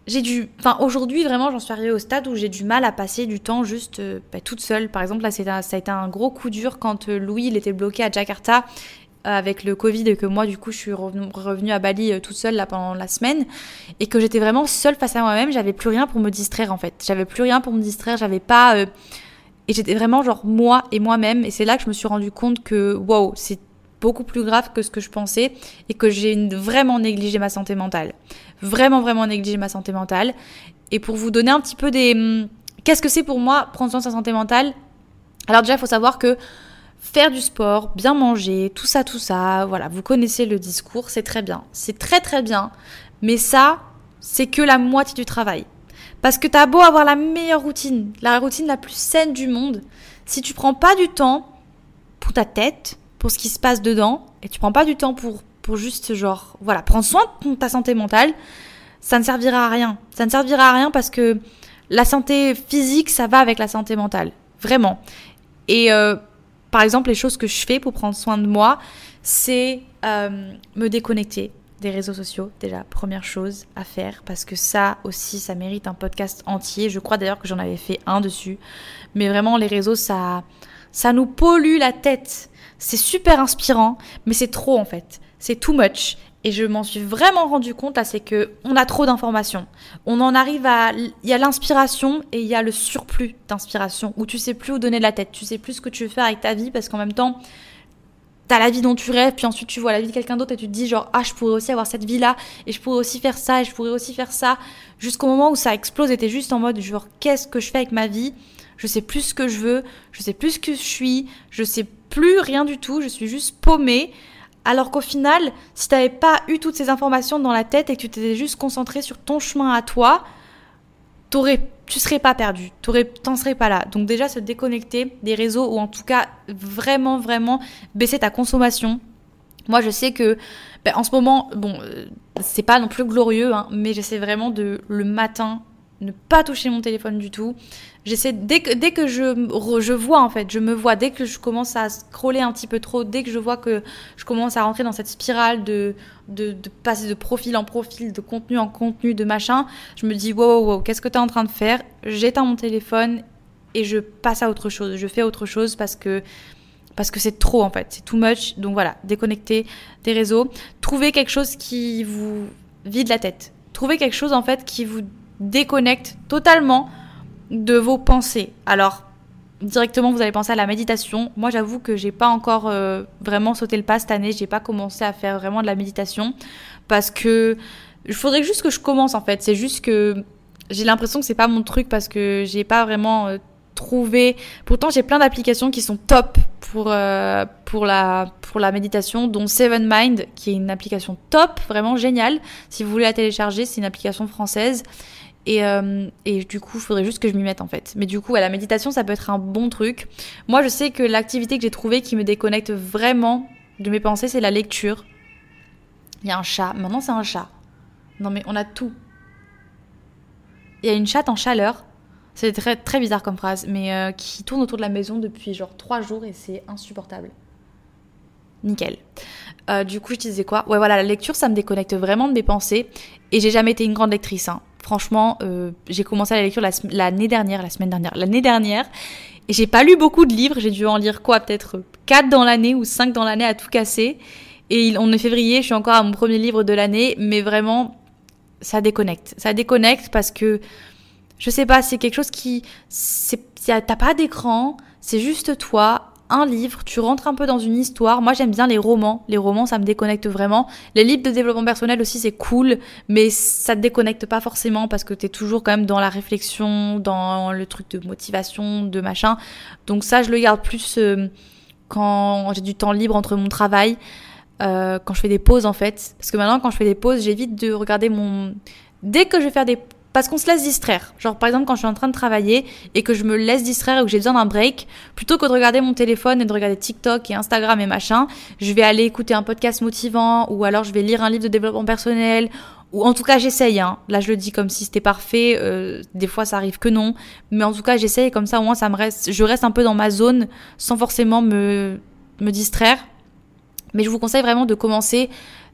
j'ai dû, enfin aujourd'hui vraiment j'en suis arrivée au stade où j'ai du mal à passer du temps juste euh, bah, toute seule. Par exemple là ça a été un gros coup dur quand euh, Louis il était bloqué à Jakarta avec le Covid et que moi du coup je suis revenue, à Bali toute seule pendant la semaine et que j'étais vraiment seule face à moi-même. J'avais plus rien pour me distraire en fait. J'avais plus rien pour me distraire. J'avais pas et j'étais vraiment genre moi et moi-même et c'est là que je me suis rendu compte que wow c'est beaucoup plus grave que ce que je pensais et que j'ai vraiment négligé ma santé mentale. Vraiment, vraiment négligé ma santé mentale. Et pour vous donner un petit peu des... Hum, qu'est-ce que c'est pour moi prendre soin de sa santé mentale? Alors déjà, il faut savoir que faire du sport, bien manger, tout ça, tout ça, voilà, vous connaissez le discours, c'est très bien. C'est très très bien. Mais ça, c'est que la moitié du travail. Parce que t'as beau avoir la meilleure routine, la routine la plus saine du monde, si tu prends pas du temps pour ta tête, pour ce qui se passe dedans et tu prends pas du temps pour, pour juste genre, voilà, prendre soin de ta santé mentale, ça ne servira à rien. Ça ne servira à rien parce que la santé physique, ça va avec la santé mentale. Vraiment. Et euh, par exemple, les choses que je fais pour prendre soin de moi, c'est euh, me déconnecter des réseaux sociaux, déjà, première chose à faire, parce que ça aussi, ça mérite un podcast entier. Je crois d'ailleurs que j'en avais fait un dessus. Mais vraiment, les réseaux, ça, ça nous pollue la tête. C'est super inspirant, mais c'est trop en fait. C'est too much. Et je m'en suis vraiment rendu compte là, c'est que on a trop d'informations. On en arrive à, il y a l'inspiration et il y a le surplus d'inspiration où tu sais plus où donner de la tête, tu sais plus ce que tu veux faire avec ta vie parce qu'en même temps, t'as la vie dont tu rêves, puis ensuite tu vois la vie de quelqu'un d'autre et tu te dis genre ah je pourrais aussi avoir cette vie là et je pourrais aussi faire ça et je pourrais aussi faire ça jusqu'au moment où ça explose et t'es juste en mode genre qu'est-ce que je fais avec ma vie? Je sais plus ce que je veux, je sais plus ce que je suis, je sais plus rien du tout, je suis juste paumée. Alors qu'au final, si tu n'avais pas eu toutes ces informations dans la tête et que tu t'étais juste concentré sur ton chemin à toi, t'aurais, tu serais pas perdu, t'en serais pas là. Donc déjà se déconnecter des réseaux ou en tout cas vraiment vraiment baisser ta consommation. Moi je sais que ben, en ce moment, bon, euh, c'est pas non plus glorieux, hein, mais j'essaie vraiment de le matin ne pas toucher mon téléphone du tout. J'essaie dès que dès que je je vois en fait, je me vois dès que je commence à scroller un petit peu trop, dès que je vois que je commence à rentrer dans cette spirale de de, passer de profil en profil, de contenu en contenu, de machin, je me dis wow wow, wow qu'est-ce que tu es en train de faire? J'éteins mon téléphone et je passe à autre chose, je fais autre chose parce que parce que c'est trop en fait, c'est too much. Donc voilà, déconnecter des réseaux, trouver quelque chose qui vous vide la tête. Trouver quelque chose en fait qui vous déconnecte totalement de vos pensées. Alors, directement, vous allez penser à la méditation. Moi, j'avoue que j'ai pas encore euh, vraiment sauté le pas cette année. J'ai pas commencé à faire vraiment de la méditation parce que il faudrait juste que je commence en fait. C'est juste que j'ai l'impression que c'est pas mon truc parce que j'ai pas vraiment euh, trouvé. Pourtant, j'ai plein d'applications qui sont top pour euh, pour la pour la méditation, dont Seven Mind, qui est une application top, vraiment géniale. Si vous voulez la télécharger, c'est une application française. Euh, et, du coup, il faudrait juste que je m'y mette en fait. Mais du coup, la méditation, ça peut être un bon truc. Moi, je sais que l'activité que j'ai trouvée qui me déconnecte vraiment de mes pensées, c'est la lecture. Il y a un chat. Maintenant, c'est un chat. Non, mais on a tout. Il y a une chatte en chaleur. C'est très, très bizarre comme phrase, mais euh, qui tourne autour de la maison depuis genre trois jours et c'est insupportable. Nickel. Euh, du coup, je disais quoi? Ouais, voilà, la lecture, ça me déconnecte vraiment de mes pensées. Et j'ai jamais été une grande lectrice. Hein. Franchement, euh, j'ai commencé la lecture l'année dernière, la semaine dernière, l'année dernière. Et j'ai pas lu beaucoup de livres. J'ai dû en lire quoi? Peut-être 4 dans l'année ou 5 dans l'année à tout casser. Et on est février, je suis encore à mon premier livre de l'année. Mais vraiment, ça déconnecte. Ça déconnecte parce que, je sais pas, c'est quelque chose qui... T'as pas d'écran, c'est juste toi un livre, tu rentres un peu dans une histoire. Moi, j'aime bien les romans. Les romans, ça me déconnecte vraiment. Les livres de développement personnel aussi, c'est cool, mais ça te déconnecte pas forcément parce que tu es toujours quand même dans la réflexion, dans le truc de motivation, de machin. Donc ça, je le garde plus euh, quand j'ai du temps libre entre mon travail, euh, quand je fais des pauses en fait. Parce que maintenant, quand je fais des pauses, j'évite de regarder mon... Dès que je vais faire des parce qu'on se laisse distraire. Genre par exemple quand je suis en train de travailler et que je me laisse distraire et que j'ai besoin d'un break, plutôt que de regarder mon téléphone et de regarder TikTok et Instagram et machin, je vais aller écouter un podcast motivant ou alors je vais lire un livre de développement personnel ou en tout cas j'essaye. Hein. Là je le dis comme si c'était parfait. Euh, des fois ça arrive que non, mais en tout cas j'essaye comme ça au moins ça me reste, je reste un peu dans ma zone sans forcément me me distraire. Mais je vous conseille vraiment de commencer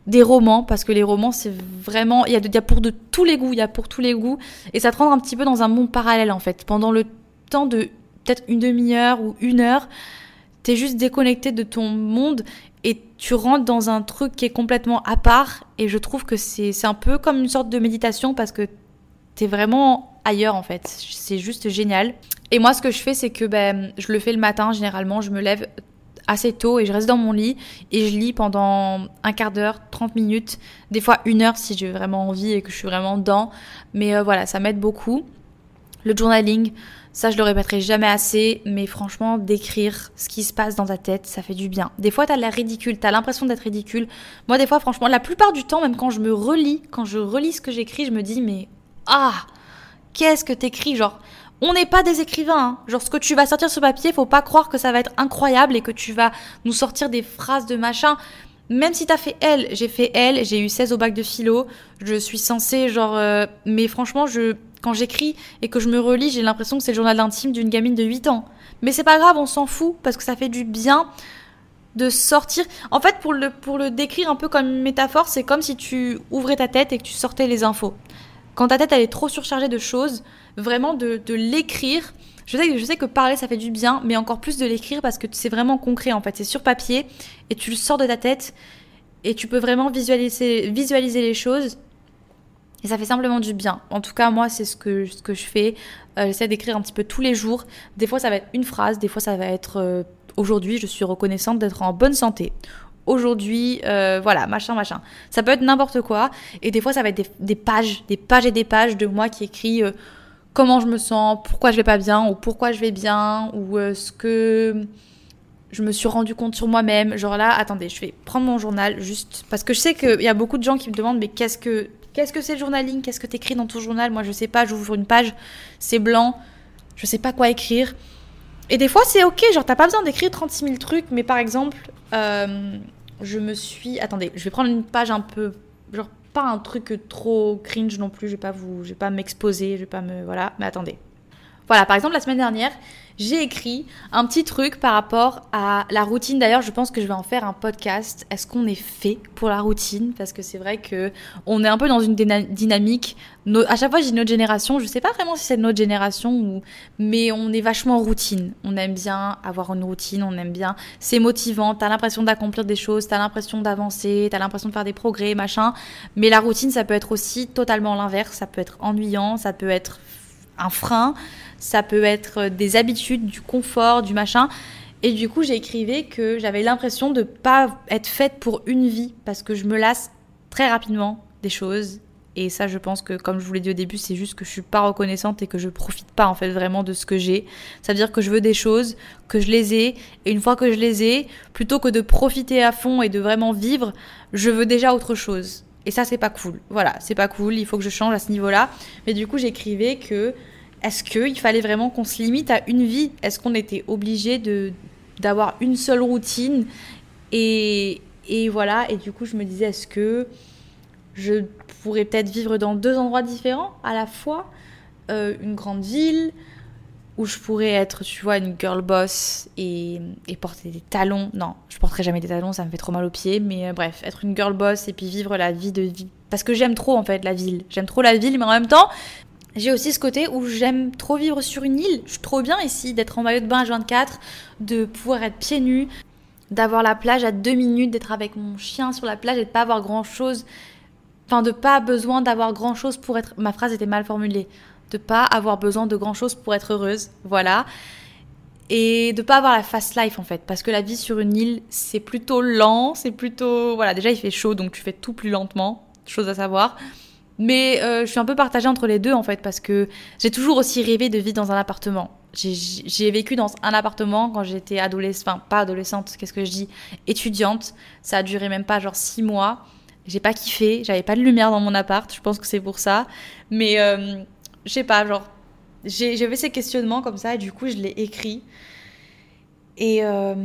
des romans parce que les romans c'est vraiment il y, a, pour de tous les goûts il y a pour tous les goûts et ça te rend un petit peu dans un monde parallèle en fait. Pendant le temps de peut-être une demi-heure ou une heure t'es juste déconnecté de ton monde et tu rentres dans un truc qui est complètement à part et je trouve que c'est un peu comme une sorte de méditation parce que t'es vraiment ailleurs en fait. C'est juste génial. Et moi ce que je fais c'est que ben je le fais le matin généralement je me lève assez tôt et je reste dans mon lit et je lis pendant un quart d'heure, 30 minutes, des fois une heure si j'ai vraiment envie et que je suis vraiment dedans. Mais euh, voilà, ça m'aide beaucoup. Le journaling, ça je le répéterai jamais assez, mais franchement, d'écrire ce qui se passe dans ta tête, ça fait du bien. Des fois, t'as l'air ridicule, t'as l'impression d'être ridicule. Moi, des fois, franchement, la plupart du temps, même quand je me relis, quand je relis ce que j'écris, je me dis, mais ah, qu'est-ce que t'écris Genre, on n'est pas des écrivains. Hein. Genre, ce que tu vas sortir sur papier, faut pas croire que ça va être incroyable et que tu vas nous sortir des phrases de machin. Même si t'as fait L, j'ai fait L, j'ai eu 16 au bac de philo, je suis censée, genre. Euh, mais franchement, quand j'écris et que je me relis, j'ai l'impression que c'est le journal intime d'une gamine de 8 ans. Mais c'est pas grave, on s'en fout, parce que ça fait du bien de sortir. En fait, pour le, pour le décrire un peu comme une métaphore, c'est comme si tu ouvrais ta tête et que tu sortais les infos. Quand ta tête elle est trop surchargée de choses, vraiment de, l'écrire. Je sais, que parler ça fait du bien, mais encore plus de l'écrire parce que c'est vraiment concret en fait. C'est sur papier et tu le sors de ta tête et tu peux vraiment visualiser, les choses. Et ça fait simplement du bien. En tout cas, moi, c'est ce que, je fais. Euh, j'essaie d'écrire un petit peu tous les jours. Des fois, ça va être une phrase. Des fois, ça va être euh, aujourd'hui, je suis reconnaissante d'être en bonne santé aujourd'hui, euh, voilà, machin, machin. Ça peut être n'importe quoi. Et des fois, ça va être des, pages, des pages et des pages de moi qui écrit euh, comment je me sens, pourquoi je vais pas bien, ou pourquoi je vais bien, ou euh, ce que je me suis rendu compte sur moi-même. Genre là, attendez, je vais prendre mon journal juste parce que je sais qu'il y a beaucoup de gens qui me demandent mais qu'est-ce que qu'est-ce que c'est le journaling? Qu'est-ce que t'écris dans ton journal? Moi, je sais pas. J'ouvre une page, c'est blanc, je sais pas quoi écrire. Et des fois, c'est ok, genre t'as pas besoin d'écrire 36 000 trucs, mais par exemple, euh, je me suis. Attendez, je vais prendre une page un peu. Genre, pas un truc trop cringe non plus, je vais pas vous. Je vais pas m'exposer, je vais pas me. Voilà, mais attendez. Voilà, par exemple, la semaine dernière, j'ai écrit un petit truc par rapport à la routine. D'ailleurs, je pense que je vais en faire un podcast. Est-ce qu'on est fait pour la routine? Parce que c'est vrai que on est un peu dans une dynamique. à chaque fois, j'ai notre génération. Je sais pas vraiment si c'est notre génération ou, mais on est vachement routine. On aime bien avoir une routine. On aime bien. C'est motivant. T'as l'impression d'accomplir des choses. T'as l'impression d'avancer. T'as l'impression de faire des progrès, machin. Mais la routine, ça peut être aussi totalement l'inverse. Ça peut être ennuyant. Ça peut être un frein, ça peut être des habitudes, du confort, du machin. Et du coup, j'écrivais que j'avais l'impression de pas être faite pour une vie parce que je me lasse très rapidement des choses. Et ça, je pense que, comme je vous l'ai dit au début, c'est juste que je suis pas reconnaissante et que je profite pas en fait vraiment de ce que j'ai. Ça veut dire que je veux des choses, que je les ai, et une fois que je les ai, plutôt que de profiter à fond et de vraiment vivre, je veux déjà autre chose. Et ça, c'est pas cool. Voilà, c'est pas cool. Il faut que je change à ce niveau-là. Mais du coup, j'écrivais que est-ce qu'il fallait vraiment qu'on se limite à une vie? Est-ce qu'on était obligé d'avoir une seule routine? Et, et voilà. Et du coup, je me disais est-ce que je pourrais peut-être vivre dans deux endroits différents à la fois, euh, une grande ville, où je pourrais être, tu vois, une girl boss et, et, porter des talons. Non, je porterai jamais des talons, ça me fait trop mal aux pieds. Mais euh, bref, être une girl boss et puis vivre la vie de vie. Parce que j'aime trop en fait la ville. J'aime trop la ville, mais en même temps, j'ai aussi ce côté où j'aime trop vivre sur une île. Je suis trop bien ici d'être en maillot de bain à 24, de pouvoir être pieds nus, d'avoir la plage à deux minutes, d'être avec mon chien sur la plage et de pas avoir grand chose. Enfin, de pas besoin d'avoir grand chose pour être. Ma phrase était mal formulée de pas avoir besoin de grand chose pour être heureuse, voilà. Et de pas avoir la fast life en fait, parce que la vie sur une île, c'est plutôt lent, c'est plutôt voilà, déjà il fait chaud donc tu fais tout plus lentement, chose à savoir. Mais euh, je suis un peu partagée entre les deux en fait, parce que j'ai toujours aussi rêvé de vivre dans un appartement. J'ai vécu dans un appartement quand j'étais adolescente, enfin pas adolescente, qu'est-ce que je dis, étudiante. Ça a duré même pas genre six mois. J'ai pas kiffé, j'avais pas de lumière dans mon appart, je pense que c'est pour ça. Mais euh, je sais pas, genre, j'avais ces questionnements comme ça et du coup je l'ai écrit. Et, euh,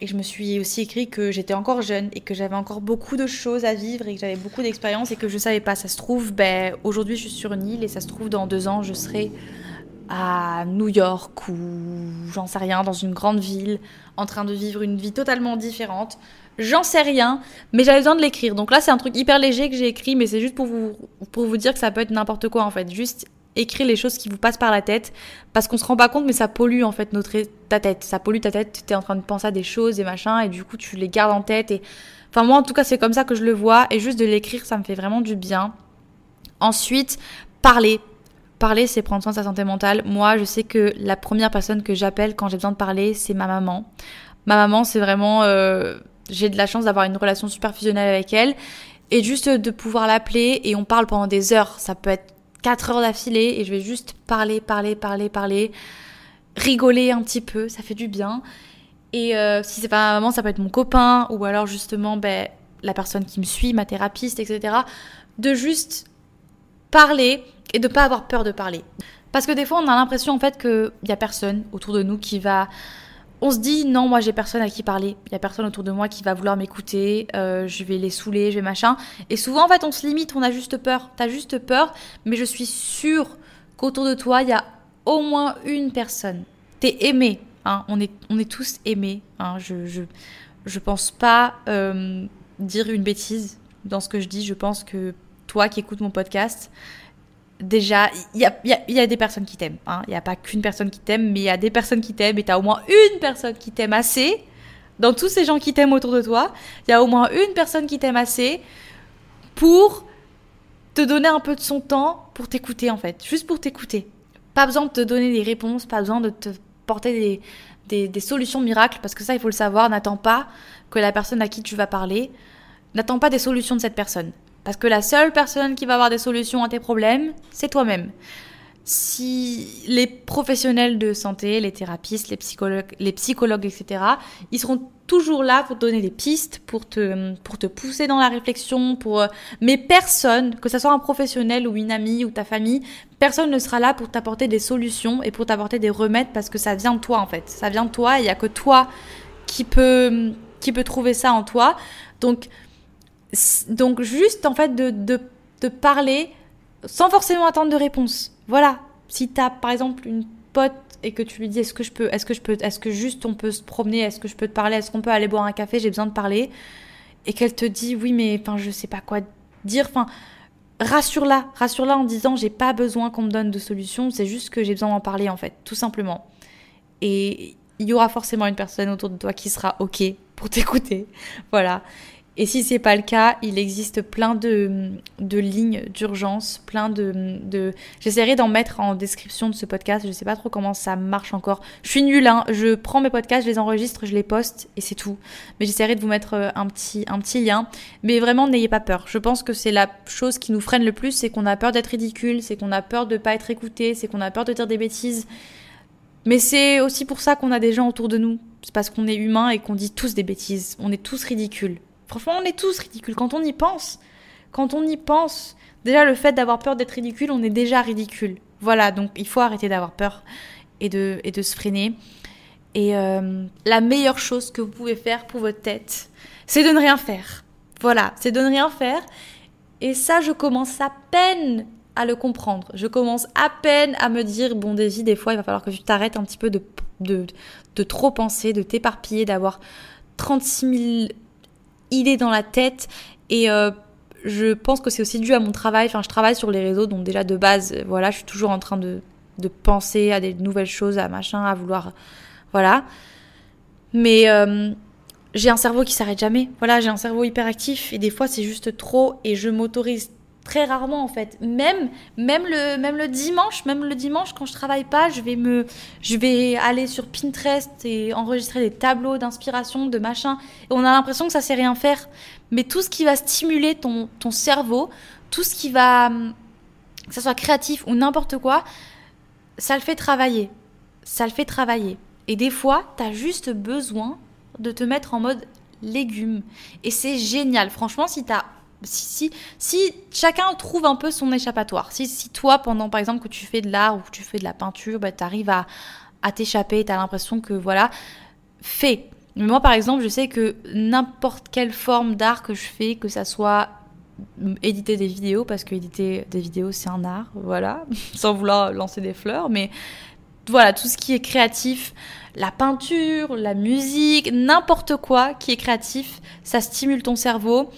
et, je me suis aussi écrit que j'étais encore jeune et que j'avais encore beaucoup de choses à vivre et que j'avais beaucoup d'expérience et que je savais pas. Ça se trouve, ben, aujourd'hui je suis sur une île et ça se trouve dans deux ans je serai à New York ou j'en sais rien, dans une grande ville, en train de vivre une vie totalement différente. J'en sais rien, mais j'avais besoin de l'écrire. Donc là, c'est un truc hyper léger que j'ai écrit, mais c'est juste pour vous, pour vous dire que ça peut être n'importe quoi en fait. Juste écrire les choses qui vous passent par la tête, parce qu'on se rend pas compte, mais ça pollue en fait notre, ta tête. Ça pollue ta tête, tu es en train de penser à des choses et machin, et du coup, tu les gardes en tête. Et... Enfin, moi, en tout cas, c'est comme ça que je le vois, et juste de l'écrire, ça me fait vraiment du bien. Ensuite, parler. Parler, c'est prendre soin de sa santé mentale. Moi, je sais que la première personne que j'appelle quand j'ai besoin de parler, c'est ma maman. Ma maman, c'est vraiment... Euh j'ai de la chance d'avoir une relation super fusionnelle avec elle et juste de pouvoir l'appeler et on parle pendant des heures. Ça peut être 4 heures d'affilée et je vais juste parler, parler, parler, parler, rigoler un petit peu, ça fait du bien. Et euh, si c'est pas ma maman, ça peut être mon copain ou alors justement ben, la personne qui me suit, ma thérapeute, etc. De juste parler et de pas avoir peur de parler. Parce que des fois, on a l'impression en fait qu'il y a personne autour de nous qui va on se dit non, moi j'ai personne à qui parler, il y a personne autour de moi qui va vouloir m'écouter, euh, je vais les saouler, je vais machin. Et souvent en fait on se limite, on a juste peur, t'as juste peur, mais je suis sûre qu'autour de toi il y a au moins une personne. T'es aimé, hein, on, est, on est tous aimés. Hein, je, je, je pense pas euh, dire une bêtise dans ce que je dis, je pense que toi qui écoutes mon podcast, déjà, il y a, des personnes qui t'aiment. Hein. Il n'y a pas qu'une personne qui t'aime, mais il y a des personnes qui t'aiment et tu as au moins une personne qui t'aime assez. Dans tous ces gens qui t'aiment autour de toi, il y a au moins une personne qui t'aime assez pour te donner un peu de son temps pour t'écouter en fait. Juste pour t'écouter. Pas besoin de te donner des réponses, pas besoin de te porter des, des, des solutions miracles, parce que ça, il faut le savoir. N'attends pas que la personne à qui tu vas parler, n'attends pas des solutions de cette personne. Parce que la seule personne qui va avoir des solutions à tes problèmes, c'est toi-même. Si les professionnels de santé, les thérapeutes, les psychologues, les psychologues, etc., ils seront toujours là pour te donner des pistes, pour te, pour te pousser dans la réflexion, pour, euh, mais personne, que ce soit un professionnel ou une amie ou ta famille, personne ne sera là pour t'apporter des solutions et pour t'apporter des remèdes parce que ça vient de toi en fait. Ça vient de toi et il n'y a que toi qui peut, qui peut trouver ça en toi. Donc, donc juste en fait de, de, parler sans forcément attendre de réponse. Voilà. Si tu as par exemple une pote et que tu lui dis est-ce que je peux est-ce que je peux est-ce que juste on peut se promener, est-ce que je peux te parler, est-ce qu'on peut aller boire un café, j'ai besoin de parler et qu'elle te dit oui mais enfin je sais pas quoi dire, enfin rassure-la, rassure-la en disant j'ai pas besoin qu'on me donne de solution, c'est juste que j'ai besoin d'en parler en fait, tout simplement. Et il y aura forcément une personne autour de toi qui sera OK pour t'écouter. *laughs* Voilà. Et si c'est pas le cas, il existe plein de, de lignes d'urgence, plein de, de... j'essaierai d'en mettre en description de ce podcast. Je sais pas trop comment ça marche encore. Je suis nulle, hein. Je prends mes podcasts, je les enregistre, je les poste et c'est tout. Mais j'essaierai de vous mettre euh, un petit, un petit lien. Mais vraiment, n'ayez pas peur. Je pense que c'est la chose qui nous freine le plus, c'est qu'on a peur d'être ridicule, c'est qu'on a peur de pas être écouté, c'est qu'on a peur de dire des bêtises. Mais c'est aussi pour ça qu'on a des gens autour de nous. C'est parce qu'on est humain et qu'on dit tous des bêtises. On est tous ridicules. Franchement, on est tous ridicules. Quand on y pense, quand on y pense, déjà le fait d'avoir peur d'être ridicule, on est déjà ridicule. Voilà, donc il faut arrêter d'avoir peur et de, se freiner. Et euh, la meilleure chose que vous pouvez faire pour votre tête, c'est de ne rien faire. Voilà, c'est de ne rien faire. Et ça, je commence à peine à le comprendre. Je commence à peine à me dire, bon Daisy, des fois il va falloir que tu t'arrêtes un petit peu de trop penser, de t'éparpiller, d'avoir 36 000 idées dans la tête. Et euh, je pense que c'est aussi dû à mon travail. Enfin, je travaille sur les réseaux, donc déjà de base, voilà, je suis toujours en train de, de penser à des nouvelles choses, à machin, à vouloir... Voilà. Mais... Euh, j'ai un cerveau qui s'arrête jamais. Voilà, j'ai un cerveau hyperactif et des fois c'est juste trop et je m'autorise très rarement en fait. Même même le même le dimanche, même le dimanche quand je travaille pas, je vais me je vais aller sur Pinterest et enregistrer des tableaux d'inspiration, de machin et on a l'impression que ça sait rien faire. Mais tout ce qui va stimuler ton ton cerveau, tout ce qui va que ça soit créatif ou n'importe quoi, ça le fait travailler. Ça le fait travailler. Et des fois, tu as juste besoin de te mettre en mode légumes. Et c'est génial. Franchement, si t'as si, si, chacun trouve un peu son échappatoire. Si, si toi, pendant par exemple que tu fais de l'art ou que tu fais de la peinture, bah, tu arrives à, à t'échapper, tu as l'impression que voilà, fais. Mais moi, par exemple, je sais que n'importe quelle forme d'art que je fais, que ça soit éditer des vidéos, parce que éditer des vidéos, c'est un art, voilà, *laughs* sans vouloir lancer des fleurs, mais voilà, tout ce qui est créatif, la peinture, la musique, n'importe quoi qui est créatif, ça stimule ton cerveau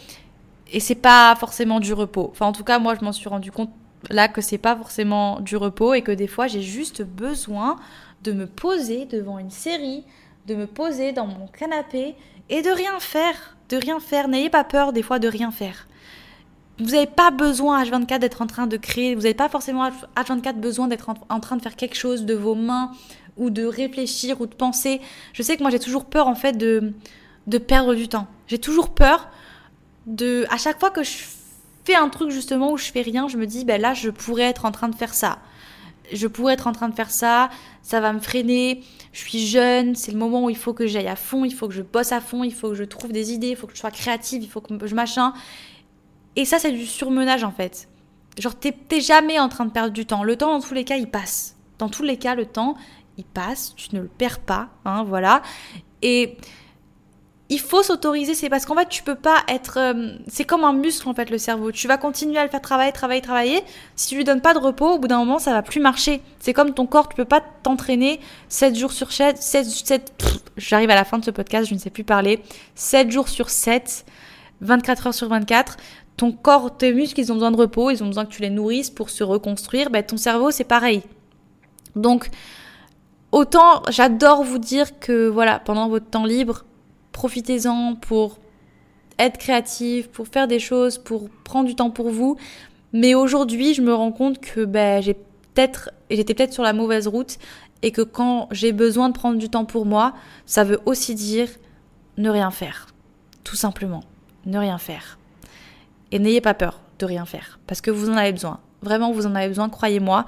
et c'est pas forcément du repos. Enfin, en tout cas, moi, je m'en suis rendu compte là que c'est pas forcément du repos et que des fois, j'ai juste besoin de me poser devant une série, de me poser dans mon canapé et de rien faire, de rien faire. N'ayez pas peur des fois de rien faire. Vous n'avez pas besoin H24 d'être en train de créer, vous n'avez pas forcément H24 besoin d'être en, train de faire quelque chose de vos mains ou de réfléchir ou de penser. Je sais que moi j'ai toujours peur en fait de, de perdre du temps. J'ai toujours peur de... À chaque fois que je fais un truc justement où je fais rien, je me dis ben là je pourrais être en train de faire ça. Je pourrais être en train de faire ça, ça va me freiner, je suis jeune, c'est le moment où il faut que j'aille à fond, il faut que je bosse à fond, il faut que je trouve des idées, il faut que je sois créative, il faut que je machin. Et ça, c'est du surmenage en fait. Genre, t'es jamais en train de perdre du temps. Le temps, dans tous les cas, il passe. Dans tous les cas, le temps, il passe. Tu ne le perds pas. Hein, voilà. Et il faut s'autoriser. C'est parce qu'en fait, tu peux pas être. Euh, c'est comme un muscle en fait, le cerveau. Tu vas continuer à le faire travailler, travailler, travailler. Si tu lui donnes pas de repos, au bout d'un moment, ça va plus marcher. C'est comme ton corps. Tu peux pas t'entraîner 7 jours sur 7. 7, 7 J'arrive à la fin de ce podcast, je ne sais plus parler. 7 jours sur 7. 24 heures sur 24 ton corps, tes muscles, ils ont besoin de repos, ils ont besoin que tu les nourrisses pour se reconstruire. Ben, ton cerveau, c'est pareil. Donc, autant j'adore vous dire que voilà, pendant votre temps libre, profitez-en pour être créatif, pour faire des choses, pour prendre du temps pour vous. Mais aujourd'hui, je me rends compte que ben, j'étais peut-être sur la mauvaise route et que quand j'ai besoin de prendre du temps pour moi, ça veut aussi dire ne rien faire. Tout simplement, ne rien faire. Et n'ayez pas peur de rien faire, parce que vous en avez besoin. Vraiment, vous en avez besoin, croyez-moi,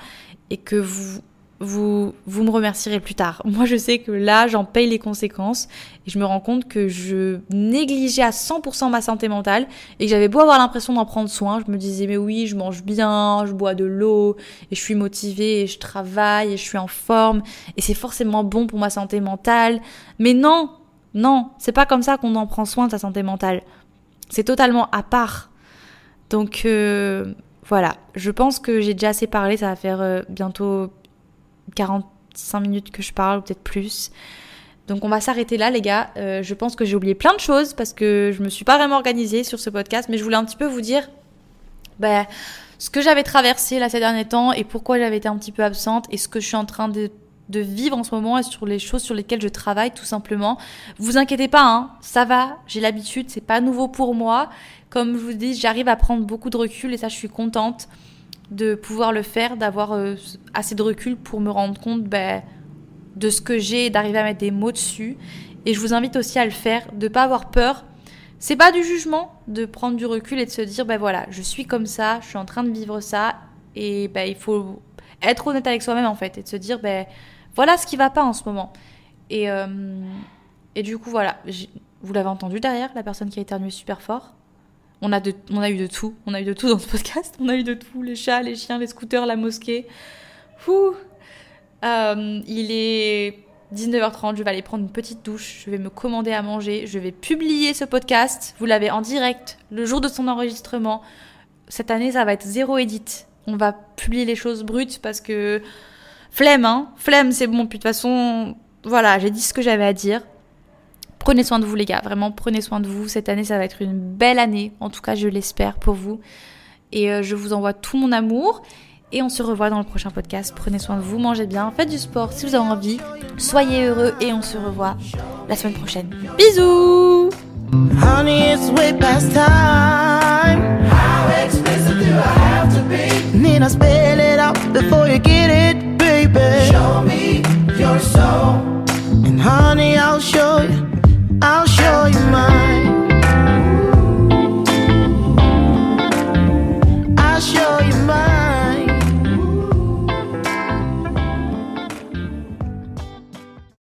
et que vous, vous, vous me remercierez plus tard. *laughs* Moi, je sais que là, j'en paye les conséquences, et je me rends compte que je négligeais à 100% ma santé mentale, et que j'avais beau avoir l'impression d'en prendre soin, je me disais, mais oui, je mange bien, je bois de l'eau, et je suis motivée, et je travaille, et je suis en forme, et c'est forcément bon pour ma santé mentale. Mais non, non, c'est pas comme ça qu'on en prend soin de sa santé mentale. C'est totalement à part. Donc euh, voilà, je pense que j'ai déjà assez parlé, ça va faire euh, bientôt 45 minutes que je parle, peut-être plus. Donc on va s'arrêter là les gars. Euh, je pense que j'ai oublié plein de choses parce que je me suis pas vraiment organisée sur ce podcast, mais je voulais un petit peu vous dire bah, ce que j'avais traversé là ces derniers temps et pourquoi j'avais été un petit peu absente et ce que je suis en train de vivre en ce moment et sur les choses sur lesquelles je travaille tout simplement. Vous inquiétez pas, hein, ça va, j'ai l'habitude, c'est pas nouveau pour moi. Comme je vous dis, j'arrive à prendre beaucoup de recul et ça je suis contente de pouvoir le faire, d'avoir euh, assez de recul pour me rendre compte ben, de ce que j'ai d'arriver à mettre des mots dessus. Et je vous invite aussi à le faire, de pas avoir peur. C'est pas du jugement, de prendre du recul et de se dire ben voilà, je suis comme ça, je suis en train de vivre ça et ben il faut être honnête avec soi-même en fait et de se dire ben voilà ce qui va pas en ce moment. Et, euh, et du coup, voilà, vous l'avez entendu derrière, la personne qui a éternué super fort. On a, eu de tout, on a eu de tout dans ce podcast. On a eu de tout, les chats, les chiens, les scooters, la mosquée. Euh, Il est 19h30, je vais aller prendre une petite douche, je vais me commander à manger, je vais publier ce podcast. Vous l'avez en direct le jour de son enregistrement. Cette année, ça va être zéro edit. on va publier les choses brutes parce que flemme, hein, flemme, c'est bon. Puis de toute façon, voilà, j'ai dit ce que j'avais à dire prenez soin de vous les gars, vraiment prenez soin de vous. Cette année, ça va être une belle année, en tout cas je l'espère pour vous. Et euh, je vous envoie tout mon amour. Et on se revoit dans le prochain podcast. Prenez soin de vous, mangez bien, faites du sport si vous avez envie. Soyez heureux et on se revoit la semaine prochaine. Bisous Honey, it's way past time. How I'll show you mine.